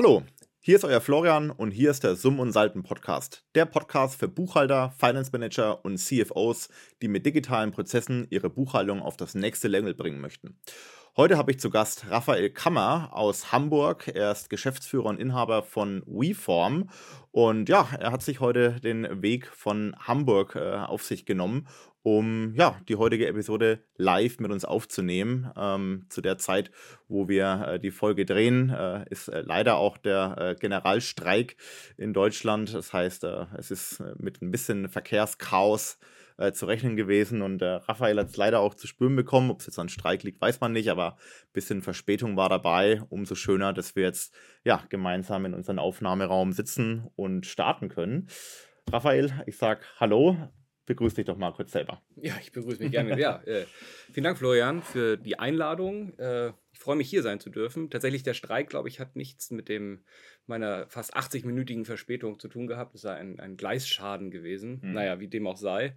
Hallo, hier ist euer Florian und hier ist der Summ und Salten Podcast. Der Podcast für Buchhalter, Finance Manager und CFOs, die mit digitalen Prozessen ihre Buchhaltung auf das nächste Level bringen möchten. Heute habe ich zu Gast Raphael Kammer aus Hamburg. Er ist Geschäftsführer und Inhaber von WeForm. Und ja, er hat sich heute den Weg von Hamburg äh, auf sich genommen, um ja, die heutige Episode live mit uns aufzunehmen. Ähm, zu der Zeit, wo wir äh, die Folge drehen, äh, ist äh, leider auch der äh, Generalstreik in Deutschland. Das heißt, äh, es ist mit ein bisschen Verkehrschaos äh, zu rechnen gewesen. Und äh, Raphael hat es leider auch zu spüren bekommen. Ob es jetzt an Streik liegt, weiß man nicht, aber ein bisschen Verspätung war dabei. Umso schöner, dass wir jetzt ja, gemeinsam in unserem Aufnahmeraum sitzen und starten können. Raphael, ich sag Hallo. Begrüß dich doch mal kurz selber. Ja, ich begrüße mich gerne. ja, äh, vielen Dank, Florian, für die Einladung. Äh, ich freue mich, hier sein zu dürfen. Tatsächlich, der Streik, glaube ich, hat nichts mit dem meiner fast 80-minütigen Verspätung zu tun gehabt. Es sei ein, ein Gleisschaden gewesen. Mhm. Naja, wie dem auch sei.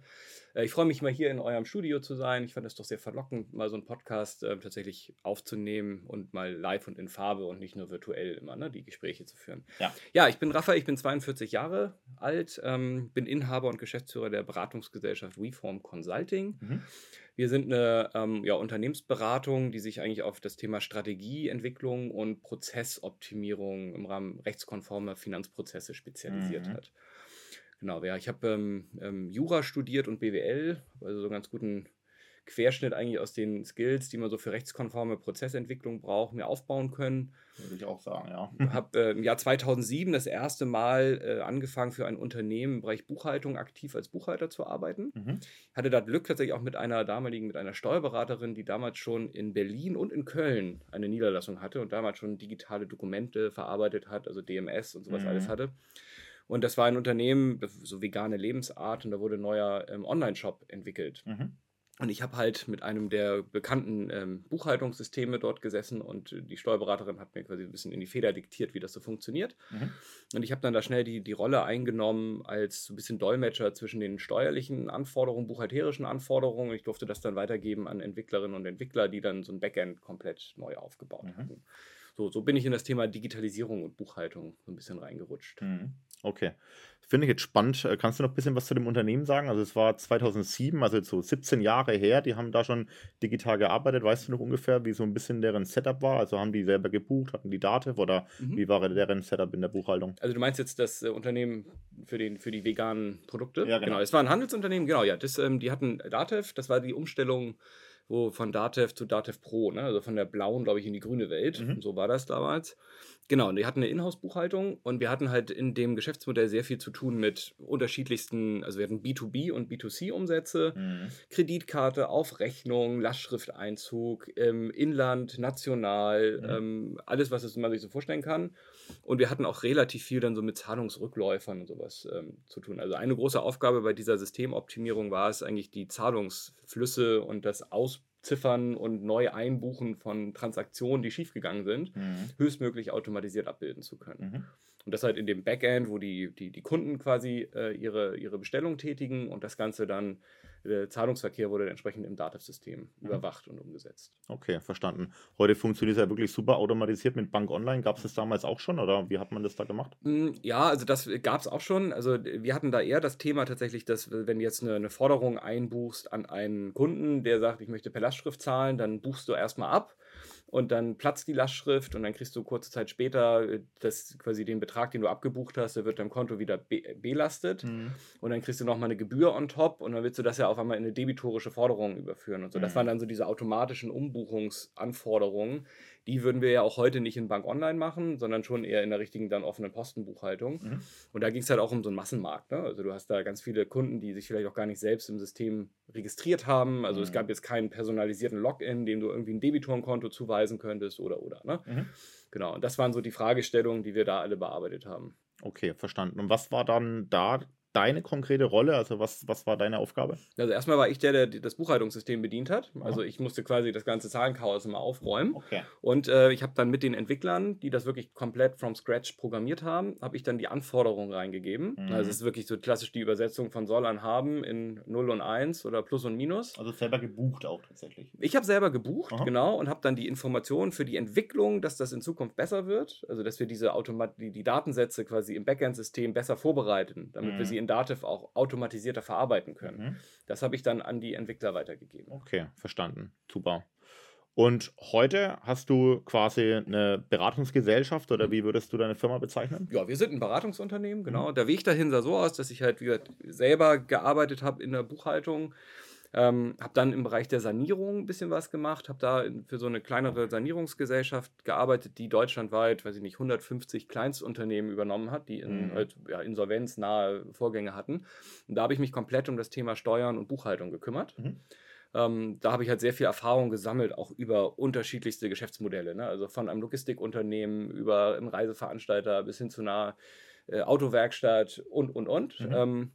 Äh, ich freue mich mal hier in eurem Studio zu sein. Ich fand es doch sehr verlockend, mal so einen Podcast äh, tatsächlich aufzunehmen und mal live und in Farbe und nicht nur virtuell immer ne, die Gespräche zu führen. Ja, ja ich bin Raphael, ich bin 42 Jahre alt, ähm, bin Inhaber und Geschäftsführer der Beratungsgesellschaft WeForm Consulting. Mhm. Wir sind eine ähm, ja, Unternehmensberatung, die sich eigentlich auf das Thema Strategieentwicklung und Prozessoptimierung im Rahmen rechtskonformer Finanzprozesse spezialisiert mhm. hat. Genau, ja, ich habe ähm, ähm, Jura studiert und BWL, also so einen ganz guten Querschnitt eigentlich aus den Skills, die man so für rechtskonforme Prozessentwicklung braucht, mir aufbauen können. Würde ich auch sagen, ja. Habe äh, im Jahr 2007 das erste Mal äh, angefangen, für ein Unternehmen im Bereich Buchhaltung aktiv als Buchhalter zu arbeiten. Mhm. Hatte da Glück tatsächlich auch mit einer damaligen, mit einer Steuerberaterin, die damals schon in Berlin und in Köln eine Niederlassung hatte und damals schon digitale Dokumente verarbeitet hat, also DMS und sowas mhm. alles hatte. Und das war ein Unternehmen, so vegane Lebensart, und da wurde ein neuer ähm, Online-Shop entwickelt. Mhm. Und ich habe halt mit einem der bekannten ähm, Buchhaltungssysteme dort gesessen und die Steuerberaterin hat mir quasi ein bisschen in die Feder diktiert, wie das so funktioniert. Mhm. Und ich habe dann da schnell die, die Rolle eingenommen als so ein bisschen Dolmetscher zwischen den steuerlichen Anforderungen, buchhalterischen Anforderungen. Ich durfte das dann weitergeben an Entwicklerinnen und Entwickler, die dann so ein Backend komplett neu aufgebaut mhm. hatten. So, so bin ich in das Thema Digitalisierung und Buchhaltung so ein bisschen reingerutscht. Mhm. Okay. Finde ich jetzt spannend. Äh, kannst du noch ein bisschen was zu dem Unternehmen sagen? Also es war 2007, also so 17 Jahre her. Die haben da schon digital gearbeitet. Weißt du noch ungefähr, wie so ein bisschen deren Setup war? Also haben die selber gebucht, hatten die Dativ oder mhm. wie war deren Setup in der Buchhaltung? Also du meinst jetzt das äh, Unternehmen für, den, für die veganen Produkte? Ja, genau. genau. Es war ein Handelsunternehmen, genau, ja. Das, ähm, die hatten Dativ, das war die Umstellung wo von Datev zu Datev Pro, ne? also von der blauen, glaube ich, in die grüne Welt. Mhm. So war das damals. Genau, und die hatten eine Inhouse-Buchhaltung und wir hatten halt in dem Geschäftsmodell sehr viel zu tun mit unterschiedlichsten, also wir hatten B2B und B2C-Umsätze, mhm. Kreditkarte, Aufrechnung, Lastschrifteinzug, ähm, Inland, national, mhm. ähm, alles, was man sich so vorstellen kann. Und wir hatten auch relativ viel dann so mit Zahlungsrückläufern und sowas ähm, zu tun. Also eine große Aufgabe bei dieser Systemoptimierung war es eigentlich, die Zahlungsflüsse und das Ausprobieren Ziffern und neu einbuchen von Transaktionen, die schiefgegangen sind, mhm. höchstmöglich automatisiert abbilden zu können. Mhm. Und das halt in dem Backend, wo die, die, die Kunden quasi äh, ihre, ihre Bestellung tätigen und das Ganze dann der Zahlungsverkehr wurde entsprechend im Datev-System mhm. überwacht und umgesetzt. Okay, verstanden. Heute funktioniert es ja wirklich super automatisiert mit Bank Online. Gab es das damals auch schon oder wie hat man das da gemacht? Hm, ja, also das gab es auch schon. Also wir hatten da eher das Thema tatsächlich, dass wenn du jetzt eine, eine Forderung einbuchst an einen Kunden, der sagt, ich möchte per Lastschrift zahlen, dann buchst du erstmal ab und dann platzt die Lastschrift und dann kriegst du kurze Zeit später äh, das, quasi den Betrag, den du abgebucht hast, der wird deinem Konto wieder be belastet mhm. und dann kriegst du nochmal eine Gebühr on top und dann willst du das ja auf einmal in eine debitorische Forderung überführen und so. Mhm. Das waren dann so diese automatischen Umbuchungsanforderungen, die würden wir ja auch heute nicht in Bank Online machen, sondern schon eher in der richtigen dann offenen Postenbuchhaltung. Mhm. Und da ging es halt auch um so einen Massenmarkt. Ne? Also du hast da ganz viele Kunden, die sich vielleicht auch gar nicht selbst im System registriert haben. Also mhm. es gab jetzt keinen personalisierten Login, dem du irgendwie ein Debitorenkonto zuweisen könntest oder oder. Ne? Mhm. Genau, und das waren so die Fragestellungen, die wir da alle bearbeitet haben. Okay, verstanden. Und was war dann da deine konkrete Rolle? Also was, was war deine Aufgabe? Also erstmal war ich der, der das Buchhaltungssystem bedient hat. Also ich musste quasi das ganze Zahlenchaos immer aufräumen. Okay. Und äh, ich habe dann mit den Entwicklern, die das wirklich komplett from scratch programmiert haben, habe ich dann die Anforderungen reingegeben. Mhm. Also es ist wirklich so klassisch die Übersetzung von soll an haben in 0 und 1 oder Plus und Minus. Also selber gebucht auch tatsächlich. Ich habe selber gebucht, Aha. genau, und habe dann die Informationen für die Entwicklung, dass das in Zukunft besser wird. Also dass wir diese Automat die, die Datensätze quasi im Backend-System besser vorbereiten, damit mhm. wir sie in Dativ auch automatisierter verarbeiten können. Mhm. Das habe ich dann an die Entwickler weitergegeben. Okay, verstanden. Super. Und heute hast du quasi eine Beratungsgesellschaft oder wie würdest du deine Firma bezeichnen? Ja, wir sind ein Beratungsunternehmen, genau. Mhm. Der Weg dahin sah so aus, dass ich halt, wie gesagt, selber gearbeitet habe in der Buchhaltung ähm, habe dann im Bereich der Sanierung ein bisschen was gemacht, habe da für so eine kleinere Sanierungsgesellschaft gearbeitet, die deutschlandweit, weiß ich nicht, 150 Kleinstunternehmen übernommen hat, die in, mhm. halt, ja, insolvenznahe Vorgänge hatten. Und da habe ich mich komplett um das Thema Steuern und Buchhaltung gekümmert. Mhm. Ähm, da habe ich halt sehr viel Erfahrung gesammelt, auch über unterschiedlichste Geschäftsmodelle. Ne? Also von einem Logistikunternehmen über einen Reiseveranstalter bis hin zu einer äh, Autowerkstatt und, und, und. Mhm. Ähm,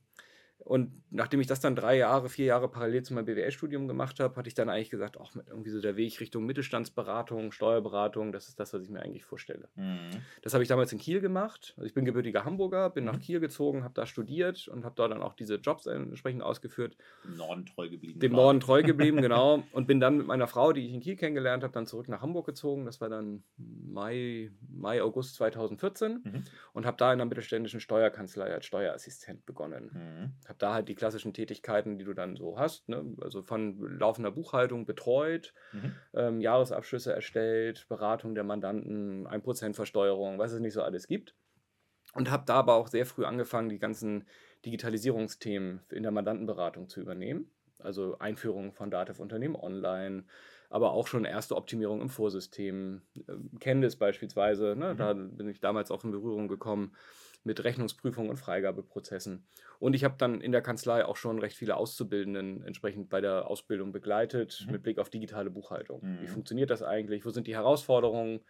und nachdem ich das dann drei Jahre, vier Jahre parallel zu meinem BWL-Studium gemacht habe, hatte ich dann eigentlich gesagt, auch irgendwie so der Weg Richtung Mittelstandsberatung, Steuerberatung, das ist das, was ich mir eigentlich vorstelle. Mhm. Das habe ich damals in Kiel gemacht. Also ich bin gebürtiger Hamburger, bin mhm. nach Kiel gezogen, habe da studiert und habe dort dann auch diese Jobs entsprechend ausgeführt. Dem Norden treu geblieben. Dem Norden treu geblieben, genau. Und bin dann mit meiner Frau, die ich in Kiel kennengelernt habe, dann zurück nach Hamburg gezogen. Das war dann Mai, Mai August 2014 mhm. und habe da in einer mittelständischen Steuerkanzlei als Steuerassistent begonnen. Mhm da halt die klassischen Tätigkeiten, die du dann so hast, ne? also von laufender Buchhaltung betreut, mhm. ähm, Jahresabschlüsse erstellt, Beratung der Mandanten, 1% Versteuerung, was es nicht so alles gibt. Und habe da aber auch sehr früh angefangen, die ganzen Digitalisierungsthemen in der Mandantenberatung zu übernehmen. Also Einführung von Dativ Unternehmen online, aber auch schon erste Optimierung im Vorsystem. Ähm, Candice beispielsweise, ne? Mhm. da bin ich damals auch in Berührung gekommen mit Rechnungsprüfung und Freigabeprozessen. Und ich habe dann in der Kanzlei auch schon recht viele Auszubildenden entsprechend bei der Ausbildung begleitet, mhm. mit Blick auf digitale Buchhaltung. Mhm. Wie funktioniert das eigentlich? Wo sind die Herausforderungen?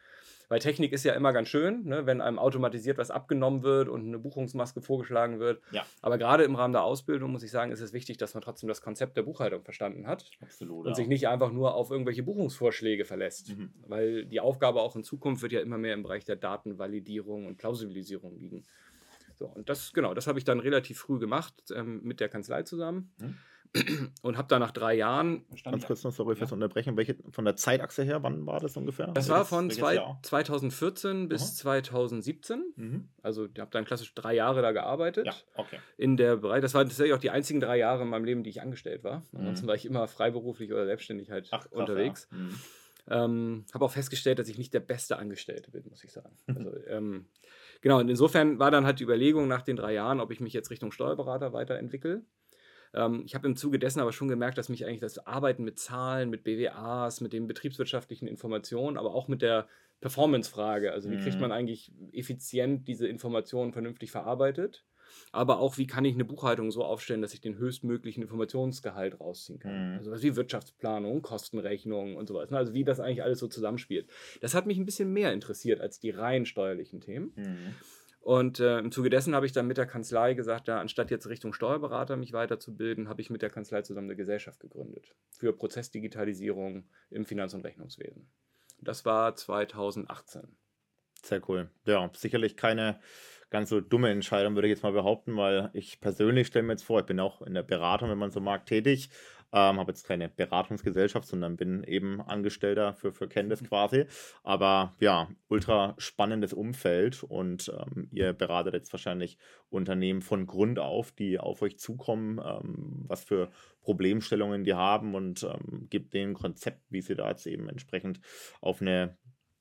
Weil Technik ist ja immer ganz schön, ne, wenn einem automatisiert was abgenommen wird und eine Buchungsmaske vorgeschlagen wird. Ja. Aber gerade im Rahmen der Ausbildung muss ich sagen, ist es wichtig, dass man trotzdem das Konzept der Buchhaltung verstanden hat. Absolut, und ja. sich nicht einfach nur auf irgendwelche Buchungsvorschläge verlässt. Mhm. Weil die Aufgabe auch in Zukunft wird ja immer mehr im Bereich der Datenvalidierung und Plausibilisierung liegen. So, und das, genau, das habe ich dann relativ früh gemacht ähm, mit der Kanzlei zusammen. Mhm. Und habe da nach drei Jahren. Ganz kurz noch, sorry fürs ja. Unterbrechen. Welche, von der Zeitachse her, wann war das ungefähr? Das war von zwei, 2014 bis Aha. 2017. Mhm. Also, ich habe dann klassisch drei Jahre da gearbeitet. Ja, okay. In der Bereich, das waren tatsächlich auch die einzigen drei Jahre in meinem Leben, die ich angestellt war. Ansonsten mhm. war ich immer freiberuflich oder selbstständig halt Ach, krass, unterwegs. Ja. Mhm. Ähm, habe auch festgestellt, dass ich nicht der beste Angestellte bin, muss ich sagen. Also, ähm, genau, und insofern war dann halt die Überlegung nach den drei Jahren, ob ich mich jetzt Richtung Steuerberater weiterentwickle. Ähm, ich habe im Zuge dessen aber schon gemerkt, dass mich eigentlich das Arbeiten mit Zahlen, mit BWAs, mit den betriebswirtschaftlichen Informationen, aber auch mit der Performance-Frage, also wie kriegt mhm. man eigentlich effizient diese Informationen vernünftig verarbeitet, aber auch wie kann ich eine Buchhaltung so aufstellen, dass ich den höchstmöglichen Informationsgehalt rausziehen kann. Mhm. Also was wie Wirtschaftsplanung, Kostenrechnung und sowas. Ne? Also wie das eigentlich alles so zusammenspielt. Das hat mich ein bisschen mehr interessiert als die rein steuerlichen Themen. Mhm. Und äh, im Zuge dessen habe ich dann mit der Kanzlei gesagt, ja, anstatt jetzt Richtung Steuerberater mich weiterzubilden, habe ich mit der Kanzlei zusammen eine Gesellschaft gegründet für Prozessdigitalisierung im Finanz- und Rechnungswesen. Das war 2018. Sehr cool. Ja, sicherlich keine ganz so dumme Entscheidung, würde ich jetzt mal behaupten, weil ich persönlich stelle mir jetzt vor, ich bin auch in der Beratung, wenn man so mag, tätig ähm, habe jetzt keine Beratungsgesellschaft, sondern bin eben Angestellter für, für Candice mhm. quasi. Aber ja, ultra spannendes Umfeld und ähm, ihr beratet jetzt wahrscheinlich Unternehmen von Grund auf, die auf euch zukommen, ähm, was für Problemstellungen die haben und ähm, gibt denen ein Konzept, wie sie da jetzt eben entsprechend auf eine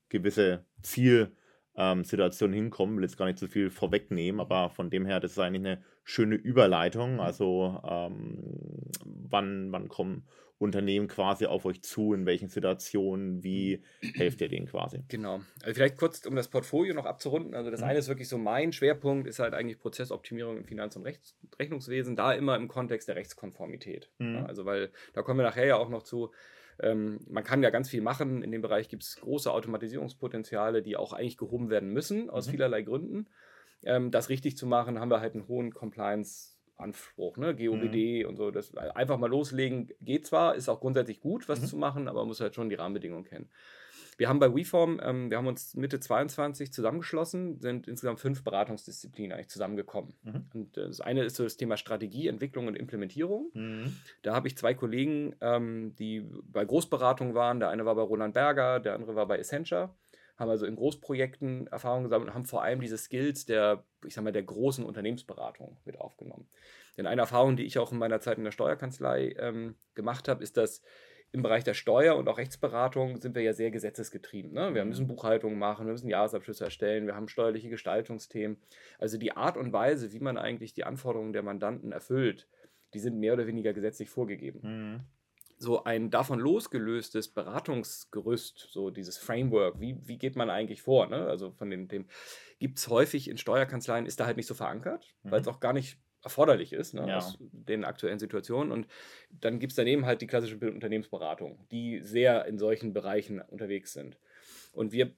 gewisse Ziel ähm, Situation hinkommen. Will jetzt gar nicht zu viel vorwegnehmen, aber von dem her, das ist eigentlich eine schöne Überleitung. Also ähm, wann, wann kommen Unternehmen quasi auf euch zu, in welchen Situationen, wie helft ihr denen quasi? Genau. Also vielleicht kurz, um das Portfolio noch abzurunden. Also das mhm. eine ist wirklich so mein Schwerpunkt, ist halt eigentlich Prozessoptimierung im Finanz- und Rechts Rechnungswesen, da immer im Kontext der Rechtskonformität. Mhm. Ja, also weil, da kommen wir nachher ja auch noch zu, ähm, man kann ja ganz viel machen. In dem Bereich gibt es große Automatisierungspotenziale, die auch eigentlich gehoben werden müssen, aus mhm. vielerlei Gründen. Ähm, das richtig zu machen, haben wir halt einen hohen Compliance- Anspruch, ne? GOBD mhm. und so. Das einfach mal loslegen geht zwar, ist auch grundsätzlich gut, was mhm. zu machen, aber man muss halt schon die Rahmenbedingungen kennen. Wir haben bei WeForm, ähm, wir haben uns Mitte 22 zusammengeschlossen, sind insgesamt fünf Beratungsdisziplinen eigentlich zusammengekommen. Mhm. Und äh, das eine ist so das Thema Strategie, Entwicklung und Implementierung. Mhm. Da habe ich zwei Kollegen, ähm, die bei Großberatungen waren. Der eine war bei Roland Berger, der andere war bei Essentia haben also in Großprojekten Erfahrungen gesammelt und haben vor allem diese Skills der, ich sag mal, der großen Unternehmensberatung mit aufgenommen. Denn eine Erfahrung, die ich auch in meiner Zeit in der Steuerkanzlei ähm, gemacht habe, ist, dass im Bereich der Steuer- und auch Rechtsberatung sind wir ja sehr gesetzesgetrieben. Ne? Wir mhm. müssen Buchhaltung machen, wir müssen Jahresabschlüsse erstellen, wir haben steuerliche Gestaltungsthemen. Also die Art und Weise, wie man eigentlich die Anforderungen der Mandanten erfüllt, die sind mehr oder weniger gesetzlich vorgegeben. Mhm. So ein davon losgelöstes Beratungsgerüst, so dieses Framework, wie, wie geht man eigentlich vor? Ne? Also von den Themen gibt es häufig in Steuerkanzleien, ist da halt nicht so verankert, mhm. weil es auch gar nicht erforderlich ist, ne, ja. aus den aktuellen Situationen. Und dann gibt es daneben halt die klassische Unternehmensberatung, die sehr in solchen Bereichen unterwegs sind. Und wir,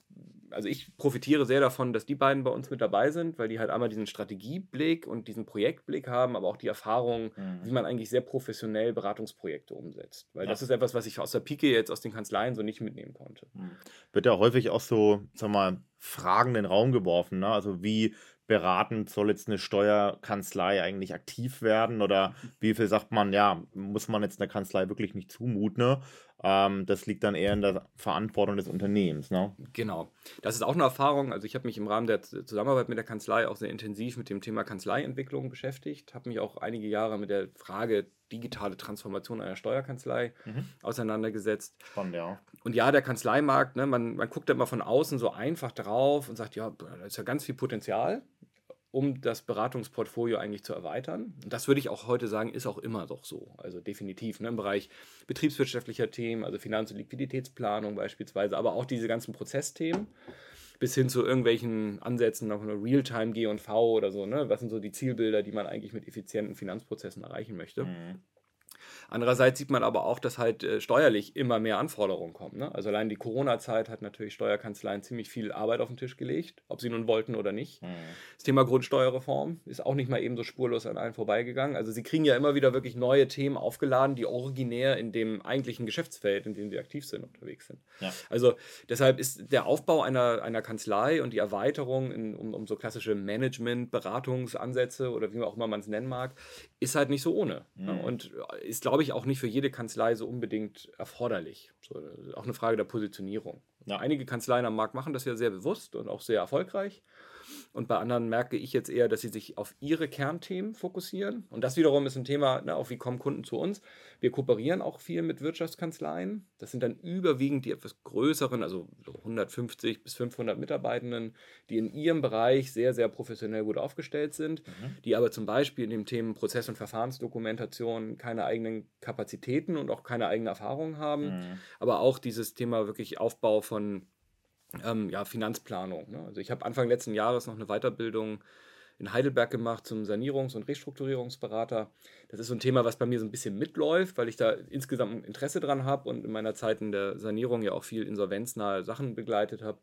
also ich profitiere sehr davon, dass die beiden bei uns mit dabei sind, weil die halt einmal diesen Strategieblick und diesen Projektblick haben, aber auch die Erfahrung, mhm. wie man eigentlich sehr professionell Beratungsprojekte umsetzt. Weil ja. das ist etwas, was ich aus der Pike jetzt aus den Kanzleien so nicht mitnehmen konnte. Mhm. Wird ja häufig auch so, sag mal, Fragen in den Raum geworfen. Ne? Also wie beratend soll jetzt eine Steuerkanzlei eigentlich aktiv werden oder wie viel sagt man, ja, muss man jetzt einer Kanzlei wirklich nicht zumuten? Ne? Ähm, das liegt dann eher in der Verantwortung des Unternehmens. Ne? Genau. Das ist auch eine Erfahrung. Also ich habe mich im Rahmen der Zusammenarbeit mit der Kanzlei auch sehr intensiv mit dem Thema Kanzleientwicklung beschäftigt, habe mich auch einige Jahre mit der Frage digitale Transformation einer Steuerkanzlei mhm. auseinandergesetzt. Spannend, ja. Und ja, der Kanzleimarkt, ne, man, man guckt da immer von außen so einfach drauf und sagt, ja, da ist ja ganz viel Potenzial um das Beratungsportfolio eigentlich zu erweitern. Und das würde ich auch heute sagen, ist auch immer doch so. Also definitiv ne, im Bereich betriebswirtschaftlicher Themen, also Finanz- und Liquiditätsplanung beispielsweise, aber auch diese ganzen Prozessthemen bis hin zu irgendwelchen Ansätzen nach Realtime G&V oder so. Ne? Was sind so die Zielbilder, die man eigentlich mit effizienten Finanzprozessen erreichen möchte? Mhm. Andererseits sieht man aber auch, dass halt äh, steuerlich immer mehr Anforderungen kommen. Ne? Also allein die Corona-Zeit hat natürlich Steuerkanzleien ziemlich viel Arbeit auf den Tisch gelegt, ob sie nun wollten oder nicht. Mhm. Das Thema Grundsteuerreform ist auch nicht mal eben so spurlos an allen vorbeigegangen. Also sie kriegen ja immer wieder wirklich neue Themen aufgeladen, die originär in dem eigentlichen Geschäftsfeld, in dem sie aktiv sind, unterwegs sind. Ja. Also deshalb ist der Aufbau einer, einer Kanzlei und die Erweiterung in, um, um so klassische Management, Beratungsansätze oder wie auch immer man es nennen mag, ist halt nicht so ohne. Ne? Mhm. Ne? Und ist, glaube ich, auch nicht für jede Kanzlei so unbedingt erforderlich. So, auch eine Frage der Positionierung. Ja. Einige Kanzleien am Markt machen das ja sehr bewusst und auch sehr erfolgreich. Und bei anderen merke ich jetzt eher, dass sie sich auf ihre Kernthemen fokussieren. Und das wiederum ist ein Thema, ne, auch wie kommen Kunden zu uns. Wir kooperieren auch viel mit Wirtschaftskanzleien. Das sind dann überwiegend die etwas größeren, also 150 bis 500 Mitarbeitenden, die in ihrem Bereich sehr, sehr professionell gut aufgestellt sind, mhm. die aber zum Beispiel in den Themen Prozess- und Verfahrensdokumentation keine eigenen Kapazitäten und auch keine eigene Erfahrung haben, mhm. aber auch dieses Thema wirklich Aufbau von ähm, ja, Finanzplanung. Ne? Also ich habe Anfang letzten Jahres noch eine Weiterbildung in Heidelberg gemacht zum Sanierungs- und Restrukturierungsberater. Das ist so ein Thema, was bei mir so ein bisschen mitläuft, weil ich da insgesamt Interesse dran habe und in meiner Zeit in der Sanierung ja auch viel insolvenznahe Sachen begleitet habe.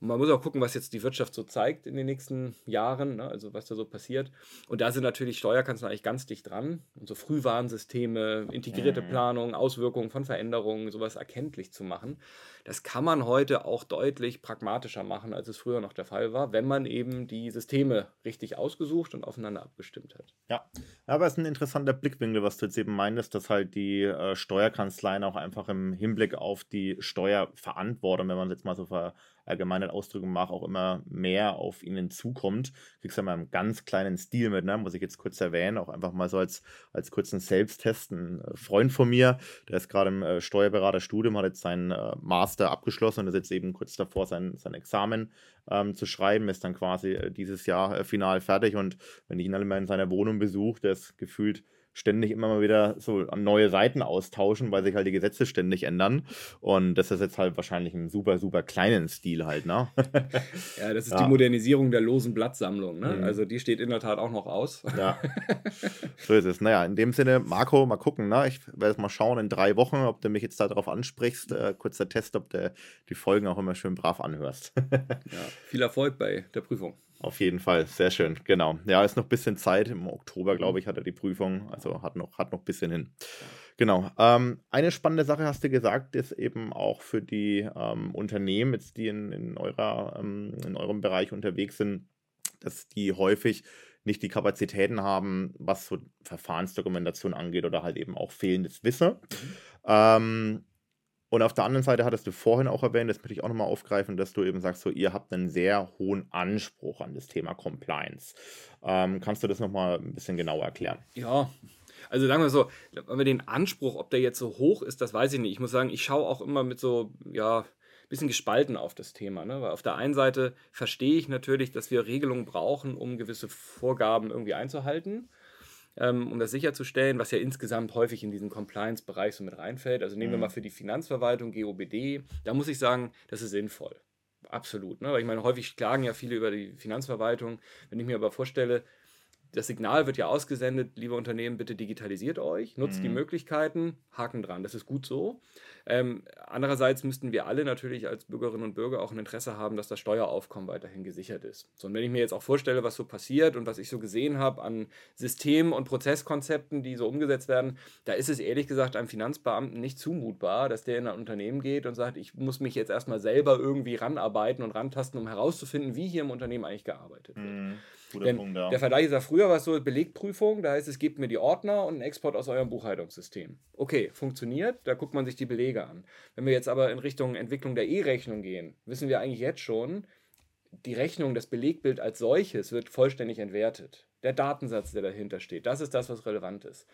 Und man muss auch gucken, was jetzt die Wirtschaft so zeigt in den nächsten Jahren, ne? also was da so passiert. Und da sind natürlich Steuerkanzleien eigentlich ganz dicht dran. Und so Frühwarnsysteme, integrierte mhm. Planung, Auswirkungen von Veränderungen, sowas erkenntlich zu machen. Das kann man heute auch deutlich pragmatischer machen, als es früher noch der Fall war, wenn man eben die Systeme richtig ausgesucht und aufeinander abgestimmt hat. Ja, aber es ist ein interessanter Blickwinkel, was du jetzt eben meintest, dass halt die äh, Steuerkanzleien auch einfach im Hinblick auf die Steuerverantwortung, wenn man es jetzt mal so ver allgemeinen Ausdrücken mache, auch immer mehr auf ihnen zukommt. Kriegst ja mal einen ganz kleinen Stil mit, ne? muss ich jetzt kurz erwähnen, auch einfach mal so als, als kurzen Selbsttest. Ein äh, Freund von mir, der ist gerade im äh, Steuerberaterstudium, hat jetzt seinen äh, Master abgeschlossen und ist jetzt eben kurz davor, sein, sein Examen ähm, zu schreiben, ist dann quasi dieses Jahr final fertig und wenn ich ihn alle mal in seiner Wohnung besuche, der ist gefühlt ständig immer mal wieder so neue Seiten austauschen, weil sich halt die Gesetze ständig ändern. Und das ist jetzt halt wahrscheinlich im super, super kleinen Stil halt, ne? ja, das ist ja. die Modernisierung der losen Blattsammlung, ne? Mhm. Also die steht in der Tat auch noch aus. Ja. so ist es. Naja, in dem Sinne, Marco, mal gucken, ne? Ich werde jetzt mal schauen in drei Wochen, ob du mich jetzt darauf ansprichst. Äh, kurzer Test, ob du die Folgen auch immer schön brav anhörst. ja, viel Erfolg bei der Prüfung. Auf jeden Fall, sehr schön, genau. Ja, ist noch ein bisschen Zeit. Im Oktober, glaube ich, hat er die Prüfung. Also hat noch, hat noch ein bisschen hin. Genau. Ähm, eine spannende Sache hast du gesagt, ist eben auch für die ähm, Unternehmen, jetzt die in, in, eurer, ähm, in eurem Bereich unterwegs sind, dass die häufig nicht die Kapazitäten haben, was so Verfahrensdokumentation angeht oder halt eben auch fehlendes Wissen. Mhm. Ähm, und auf der anderen Seite hattest du vorhin auch erwähnt, das möchte ich auch nochmal aufgreifen, dass du eben sagst, so ihr habt einen sehr hohen Anspruch an das Thema Compliance. Ähm, kannst du das nochmal ein bisschen genauer erklären? Ja, also sagen wir so, wenn wir den Anspruch, ob der jetzt so hoch ist, das weiß ich nicht. Ich muss sagen, ich schaue auch immer mit so, ja, ein bisschen gespalten auf das Thema. Ne? Weil auf der einen Seite verstehe ich natürlich, dass wir Regelungen brauchen, um gewisse Vorgaben irgendwie einzuhalten um das sicherzustellen, was ja insgesamt häufig in diesen Compliance-Bereich so mit reinfällt. Also nehmen mhm. wir mal für die Finanzverwaltung, GOBD, da muss ich sagen, das ist sinnvoll. Absolut. Ne? Weil ich meine, häufig klagen ja viele über die Finanzverwaltung. Wenn ich mir aber vorstelle, das Signal wird ja ausgesendet, liebe Unternehmen, bitte digitalisiert euch, nutzt mhm. die Möglichkeiten, Haken dran, das ist gut so. Ähm, andererseits müssten wir alle natürlich als Bürgerinnen und Bürger auch ein Interesse haben, dass das Steueraufkommen weiterhin gesichert ist. So, und wenn ich mir jetzt auch vorstelle, was so passiert und was ich so gesehen habe an System- und Prozesskonzepten, die so umgesetzt werden, da ist es ehrlich gesagt einem Finanzbeamten nicht zumutbar, dass der in ein Unternehmen geht und sagt, ich muss mich jetzt erstmal selber irgendwie ranarbeiten und rantasten, um herauszufinden, wie hier im Unternehmen eigentlich gearbeitet wird. Mhm. Denn Punkt, ja. Der Vergleich ist ja früher war es so Belegprüfung, da heißt es, gebt mir die Ordner und einen Export aus eurem Buchhaltungssystem. Okay, funktioniert, da guckt man sich die Belege an. Wenn wir jetzt aber in Richtung Entwicklung der E-Rechnung gehen, wissen wir eigentlich jetzt schon, die Rechnung, das Belegbild als solches wird vollständig entwertet. Der Datensatz, der dahinter steht, das ist das, was relevant ist.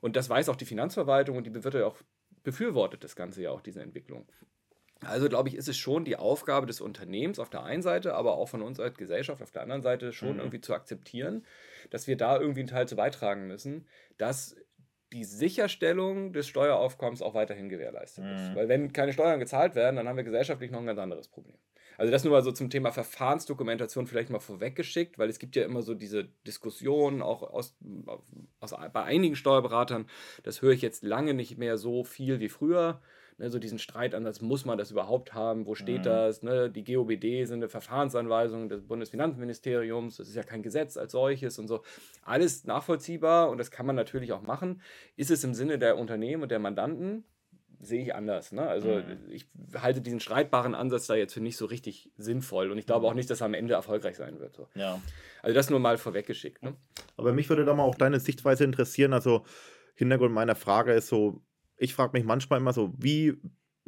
Und das weiß auch die Finanzverwaltung und die wird ja auch befürwortet das Ganze ja auch, diese Entwicklung. Also glaube ich, ist es schon die Aufgabe des Unternehmens auf der einen Seite, aber auch von uns als Gesellschaft auf der anderen Seite schon mhm. irgendwie zu akzeptieren, dass wir da irgendwie einen Teil zu beitragen müssen, dass die Sicherstellung des Steueraufkommens auch weiterhin gewährleistet mhm. ist. Weil wenn keine Steuern gezahlt werden, dann haben wir gesellschaftlich noch ein ganz anderes Problem. Also das nur mal so zum Thema Verfahrensdokumentation vielleicht mal vorweggeschickt, weil es gibt ja immer so diese Diskussionen auch aus, aus, bei einigen Steuerberatern, das höre ich jetzt lange nicht mehr so viel wie früher ne, so diesen Streitansatz, muss man das überhaupt haben, wo steht mhm. das, ne? die GOBD sind eine Verfahrensanweisung des Bundesfinanzministeriums, das ist ja kein Gesetz als solches und so. Alles nachvollziehbar und das kann man natürlich auch machen. Ist es im Sinne der Unternehmen und der Mandanten? sehe ich anders. Ne? Also mhm. ich halte diesen streitbaren Ansatz da jetzt für nicht so richtig sinnvoll und ich glaube mhm. auch nicht, dass er am Ende erfolgreich sein wird. So. Ja. Also das nur mal vorweggeschickt. Ne? Aber mich würde da mal auch deine Sichtweise interessieren. Also Hintergrund meiner Frage ist so, ich frage mich manchmal immer so, wie